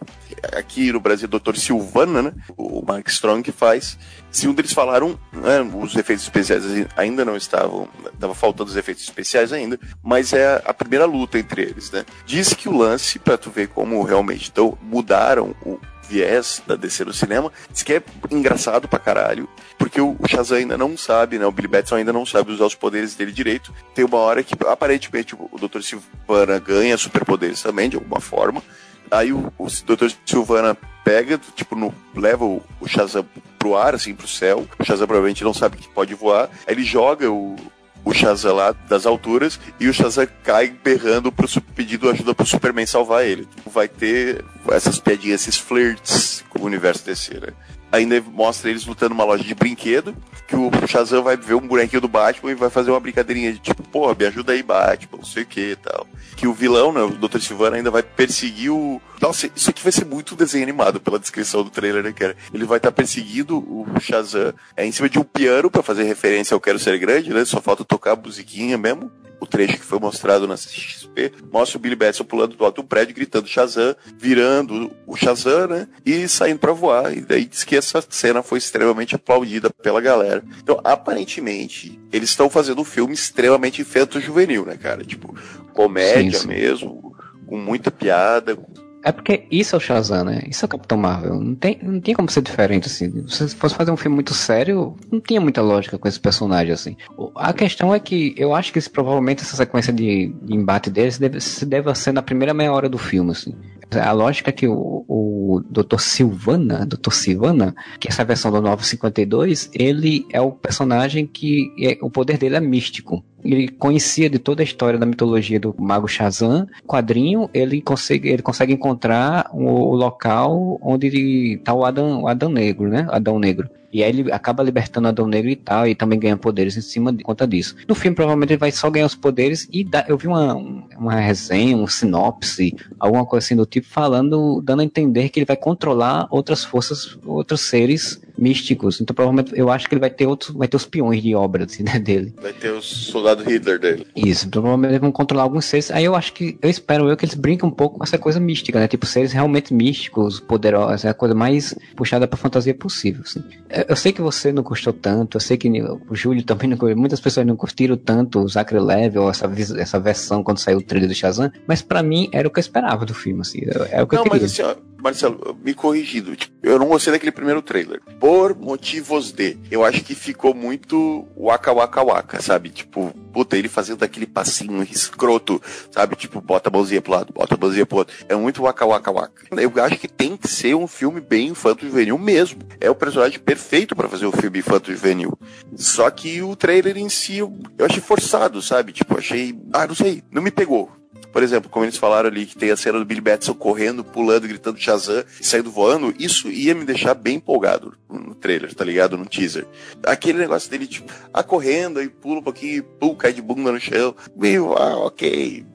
Aqui no Brasil, Dr. Silvana, né? O Mark Strong que faz. Segundo eles falaram, né, os efeitos especiais ainda não estavam, estava faltando os efeitos especiais ainda, mas é a primeira luta entre eles, né? Diz que o lance, para tu ver como realmente então, mudaram o, viés da DC no cinema. Diz que é engraçado pra caralho, porque o Shazam ainda não sabe, né? O Billy Batson ainda não sabe usar os poderes dele direito. Tem uma hora que aparentemente o Dr. Silvana ganha superpoderes também, de alguma forma. Aí o, o Dr. Silvana pega, tipo, no, leva o, o Shazam pro ar, assim, pro céu. O Shazam provavelmente não sabe que pode voar. Aí ele joga o, o Shazam lá das alturas e o Shazam cai berrando pro pedido ajuda pro Superman salvar ele. Vai ter essas piadinhas, esses flirts com o universo DC, né? Ainda mostra eles lutando numa loja de brinquedo, que o Shazam vai ver um bonequinho do Batman e vai fazer uma brincadeirinha de tipo, pô, me ajuda aí, Batman, não sei o que e tal. Que o vilão, né, o Dr. Silvana, ainda vai perseguir o. Nossa, isso aqui vai ser muito desenho animado pela descrição do trailer, né, cara? Ele vai estar tá perseguindo o Shazam é, em cima de um piano para fazer referência ao Quero Ser Grande, né? Só falta tocar a musiquinha mesmo o trecho que foi mostrado na CXP, mostra o Billy Batson pulando do alto do prédio, gritando Shazam, virando o Shazam, né? E saindo para voar. E daí diz que essa cena foi extremamente aplaudida pela galera. Então, aparentemente, eles estão fazendo um filme extremamente infanto-juvenil, né, cara? Tipo, comédia sim, sim. mesmo, com muita piada, é porque isso é o Shazam, né? Isso é o Capitão Marvel. Não tem, não tem como ser diferente, assim. Se fosse fazer um filme muito sério, não tinha muita lógica com esse personagem, assim. A questão é que eu acho que esse, provavelmente essa sequência de, de embate deles deve, se deve ser na primeira meia hora do filme, assim. A lógica é que o, o Dr. Silvana, Dr. Silvana, que é essa versão do 952, ele é o personagem que é, o poder dele é místico. Ele conhecia de toda a história da mitologia do Mago Shazam. Quadrinho, ele consegue, ele consegue encontrar o, local onde está o Adão, o Adão Negro, né? Adão Negro. E aí ele acaba libertando Adão Negro e tal, e também ganha poderes em cima de conta disso. No filme, provavelmente, ele vai só ganhar os poderes e dá, eu vi uma, uma resenha, um sinopse, alguma coisa assim do tipo, falando, dando a entender que ele vai controlar outras forças, outros seres místicos. Então, provavelmente, eu acho que ele vai ter outros, vai ter os peões de obra assim, né, dele. Vai ter os Hitler dele. Isso, provavelmente eles vão controlar alguns seres. Aí eu acho que, eu espero eu que eles brinquem um pouco com essa coisa mística, né? Tipo, seres realmente místicos, poderosos, é a coisa mais puxada pra fantasia possível, assim. Eu sei que você não gostou tanto, eu sei que o Júlio também não muitas pessoas não curtiram tanto o Zachary Level, ou essa, essa versão quando saiu o trailer do Shazam, mas para mim era o que eu esperava do filme, assim, é o que não, eu queria. Mas, assim, ó, Marcelo, me corrigindo, tipo, eu não gostei daquele primeiro trailer. Por motivos de. Eu acho que ficou muito waka waka waka, sabe? Tipo, puta, ele fazendo aquele passinho escroto, sabe? Tipo, bota a mãozinha pro lado, bota a mãozinha pro outro. É muito waka waka waka. Eu acho que tem que ser um filme bem infanto-juvenil mesmo. É o personagem perfeito para fazer um filme infanto-juvenil. Só que o trailer em si eu, eu achei forçado, sabe? Tipo, achei. Ah, não sei, não me pegou. Por exemplo, como eles falaram ali que tem a cena do Billy Batson correndo, pulando, gritando Shazam e saindo voando, isso ia me deixar bem empolgado no trailer, tá ligado? No teaser. Aquele negócio dele, tipo, ah, correndo, aí pula um pouquinho, pum, cai de bunda no chão. Meio, ah, ok.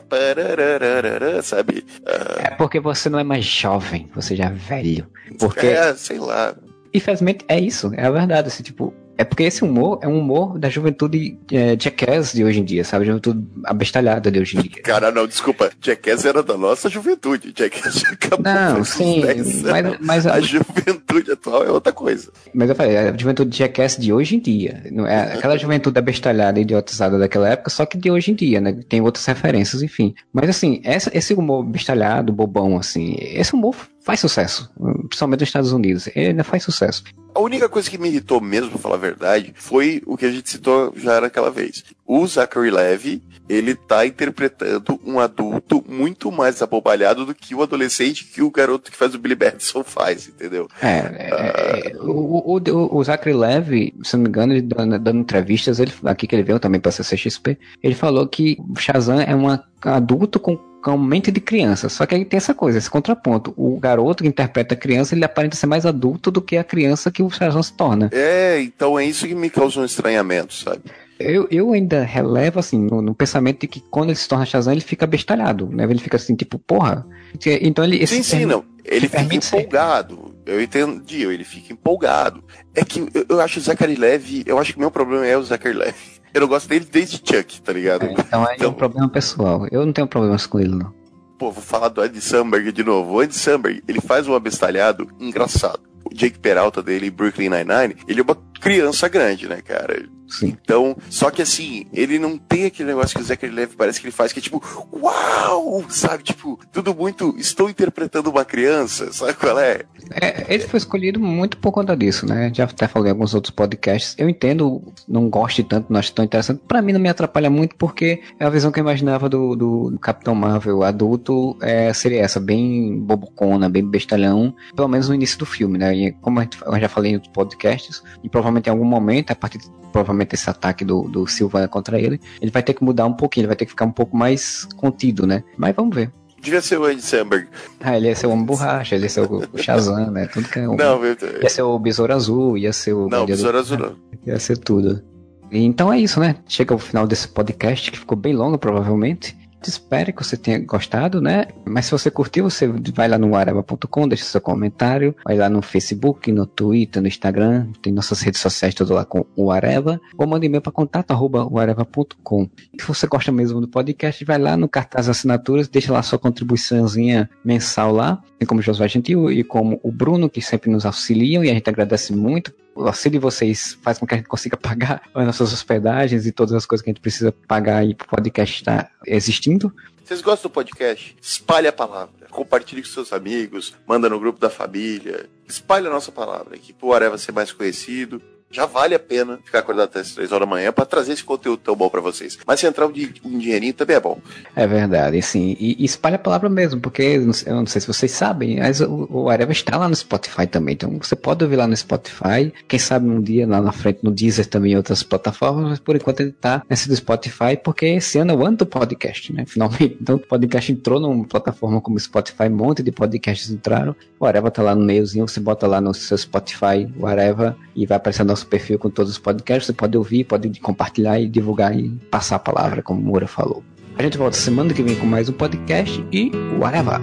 Sabe? Uh... É porque você não é mais jovem, você já é velho. Porque... É, sei lá. Infelizmente é isso, é a verdade. Assim, tipo, é porque esse humor é um humor da juventude é, jackass de hoje em dia, sabe? Juventude abestalhada de hoje em dia. Cara, não, desculpa. Jackass era da nossa juventude. Jackass já acabou. Não, sim, mas, mas a, a, juventude atual é outra coisa. Mas eu falei, a juventude jackass de hoje em dia. Não é aquela juventude abestalhada e idiotizada daquela época, só que de hoje em dia, né? Tem outras referências, enfim. Mas assim, essa, esse humor bestalhado, bobão, assim, esse humor faz sucesso, principalmente nos Estados Unidos. Ele ainda faz sucesso. A única coisa que me irritou mesmo, pra falar a verdade, foi o que a gente citou já naquela vez. O Zachary Levy, ele tá interpretando um adulto muito mais abobalhado do que o adolescente que o garoto que faz o Billy Batson faz, entendeu? É, é, é o, o, o, Zachary Levy, se não me engano, ele dando, dando entrevistas, ele, aqui que ele veio também pra CCXP, ele falou que Shazam é um adulto com com mente de criança. Só que aí tem essa coisa, esse contraponto. O garoto que interpreta a criança, ele aparenta ser mais adulto do que a criança que o Shazam se torna. É, então é isso que me causa um estranhamento, sabe? Eu, eu ainda relevo, assim, no, no, pensamento de que quando ele se torna Shazam, ele fica bestalhado, né? Ele fica assim, tipo, porra. Então ele. Sim, sim, não. Ele fica empolgado. Ser. Eu entendi, ele fica empolgado. É que eu, eu acho o Zachary Levy, eu acho que o meu problema é o Zachary Levy. Eu não gosto dele desde Chuck, tá ligado? É, então é então... um problema pessoal. Eu não tenho problemas com ele, não. Pô, vou falar do Andy Samberg de novo. O Andy Samberg, ele faz um abestalhado engraçado. O Jake Peralta dele Brooklyn Nine-Nine, ele é uma criança grande, né, cara? Sim. Então, só que assim, ele não tem aquele negócio que o Zachary Levi parece que ele faz, que é tipo, uau! Sabe? Tipo, tudo muito. Estou interpretando uma criança, sabe qual é? é ele foi escolhido muito por conta disso, né? Já até falei em alguns outros podcasts. Eu entendo, não gosto tanto, não acho tão interessante. Pra mim não me atrapalha muito, porque é a visão que eu imaginava do, do, Capitão Marvel adulto é, seria essa, bem bobocona, bem bestalhão, pelo menos no início do filme, né? E como eu já falei em outros podcasts, e provavelmente em algum momento, a partir provavelmente esse ataque do, do Silva contra ele, ele vai ter que mudar um pouquinho, ele vai ter que ficar um pouco mais contido, né? Mas vamos ver. Devia ser o Andy Samberg. Ah, ele ia ser o Homem Borracha, ele ia ser o, Shazam, né? Tudo que é um... Não, eu... Ia ser o Besouro Azul, ia ser o. Não, Besouro Azul não. Ia ser tudo. Então é isso, né? Chega ao final desse podcast, que ficou bem longo, provavelmente. Espero que você tenha gostado, né? Mas se você curtiu, você vai lá no areva.com, deixa seu comentário, vai lá no Facebook, no Twitter, no Instagram, tem nossas redes sociais tudo lá com o Areva, ou manda e-mail para contato@areva.com. Se você gosta mesmo do podcast, vai lá no cartaz assinaturas, deixa lá sua contribuiçãozinha mensal lá, tem como Josué Gentil e como o Bruno, que sempre nos auxiliam, e a gente agradece muito o auxílio de vocês faz com que a gente consiga pagar as nossas hospedagens e todas as coisas que a gente precisa pagar aí para o podcast estar existindo. Vocês gostam do podcast? Espalhe a palavra. Compartilhe com seus amigos, manda no grupo da família. Espalhe a nossa palavra, que pro Areva ser mais conhecido já vale a pena ficar acordado até as 3 horas da manhã para trazer esse conteúdo tão bom para vocês. Mas se entrar um, dinheirinho também é bom. É verdade, sim. E, e espalha a palavra mesmo, porque eu não sei se vocês sabem, mas o, o Areva está lá no Spotify também. Então você pode ouvir lá no Spotify. Quem sabe um dia lá na frente no Deezer também em outras plataformas, mas por enquanto ele está nesse do Spotify, porque esse ano é o ano do podcast, né? Finalmente. Então o podcast entrou numa plataforma como Spotify, um monte de podcasts entraram. O Areva tá lá no meiozinho, você bota lá no seu Spotify, o Areva, e vai aparecer nosso perfil com todos os podcasts. Você pode ouvir, pode compartilhar e divulgar e passar a palavra, como o Moura falou. A gente volta semana que vem com mais um podcast e whatever.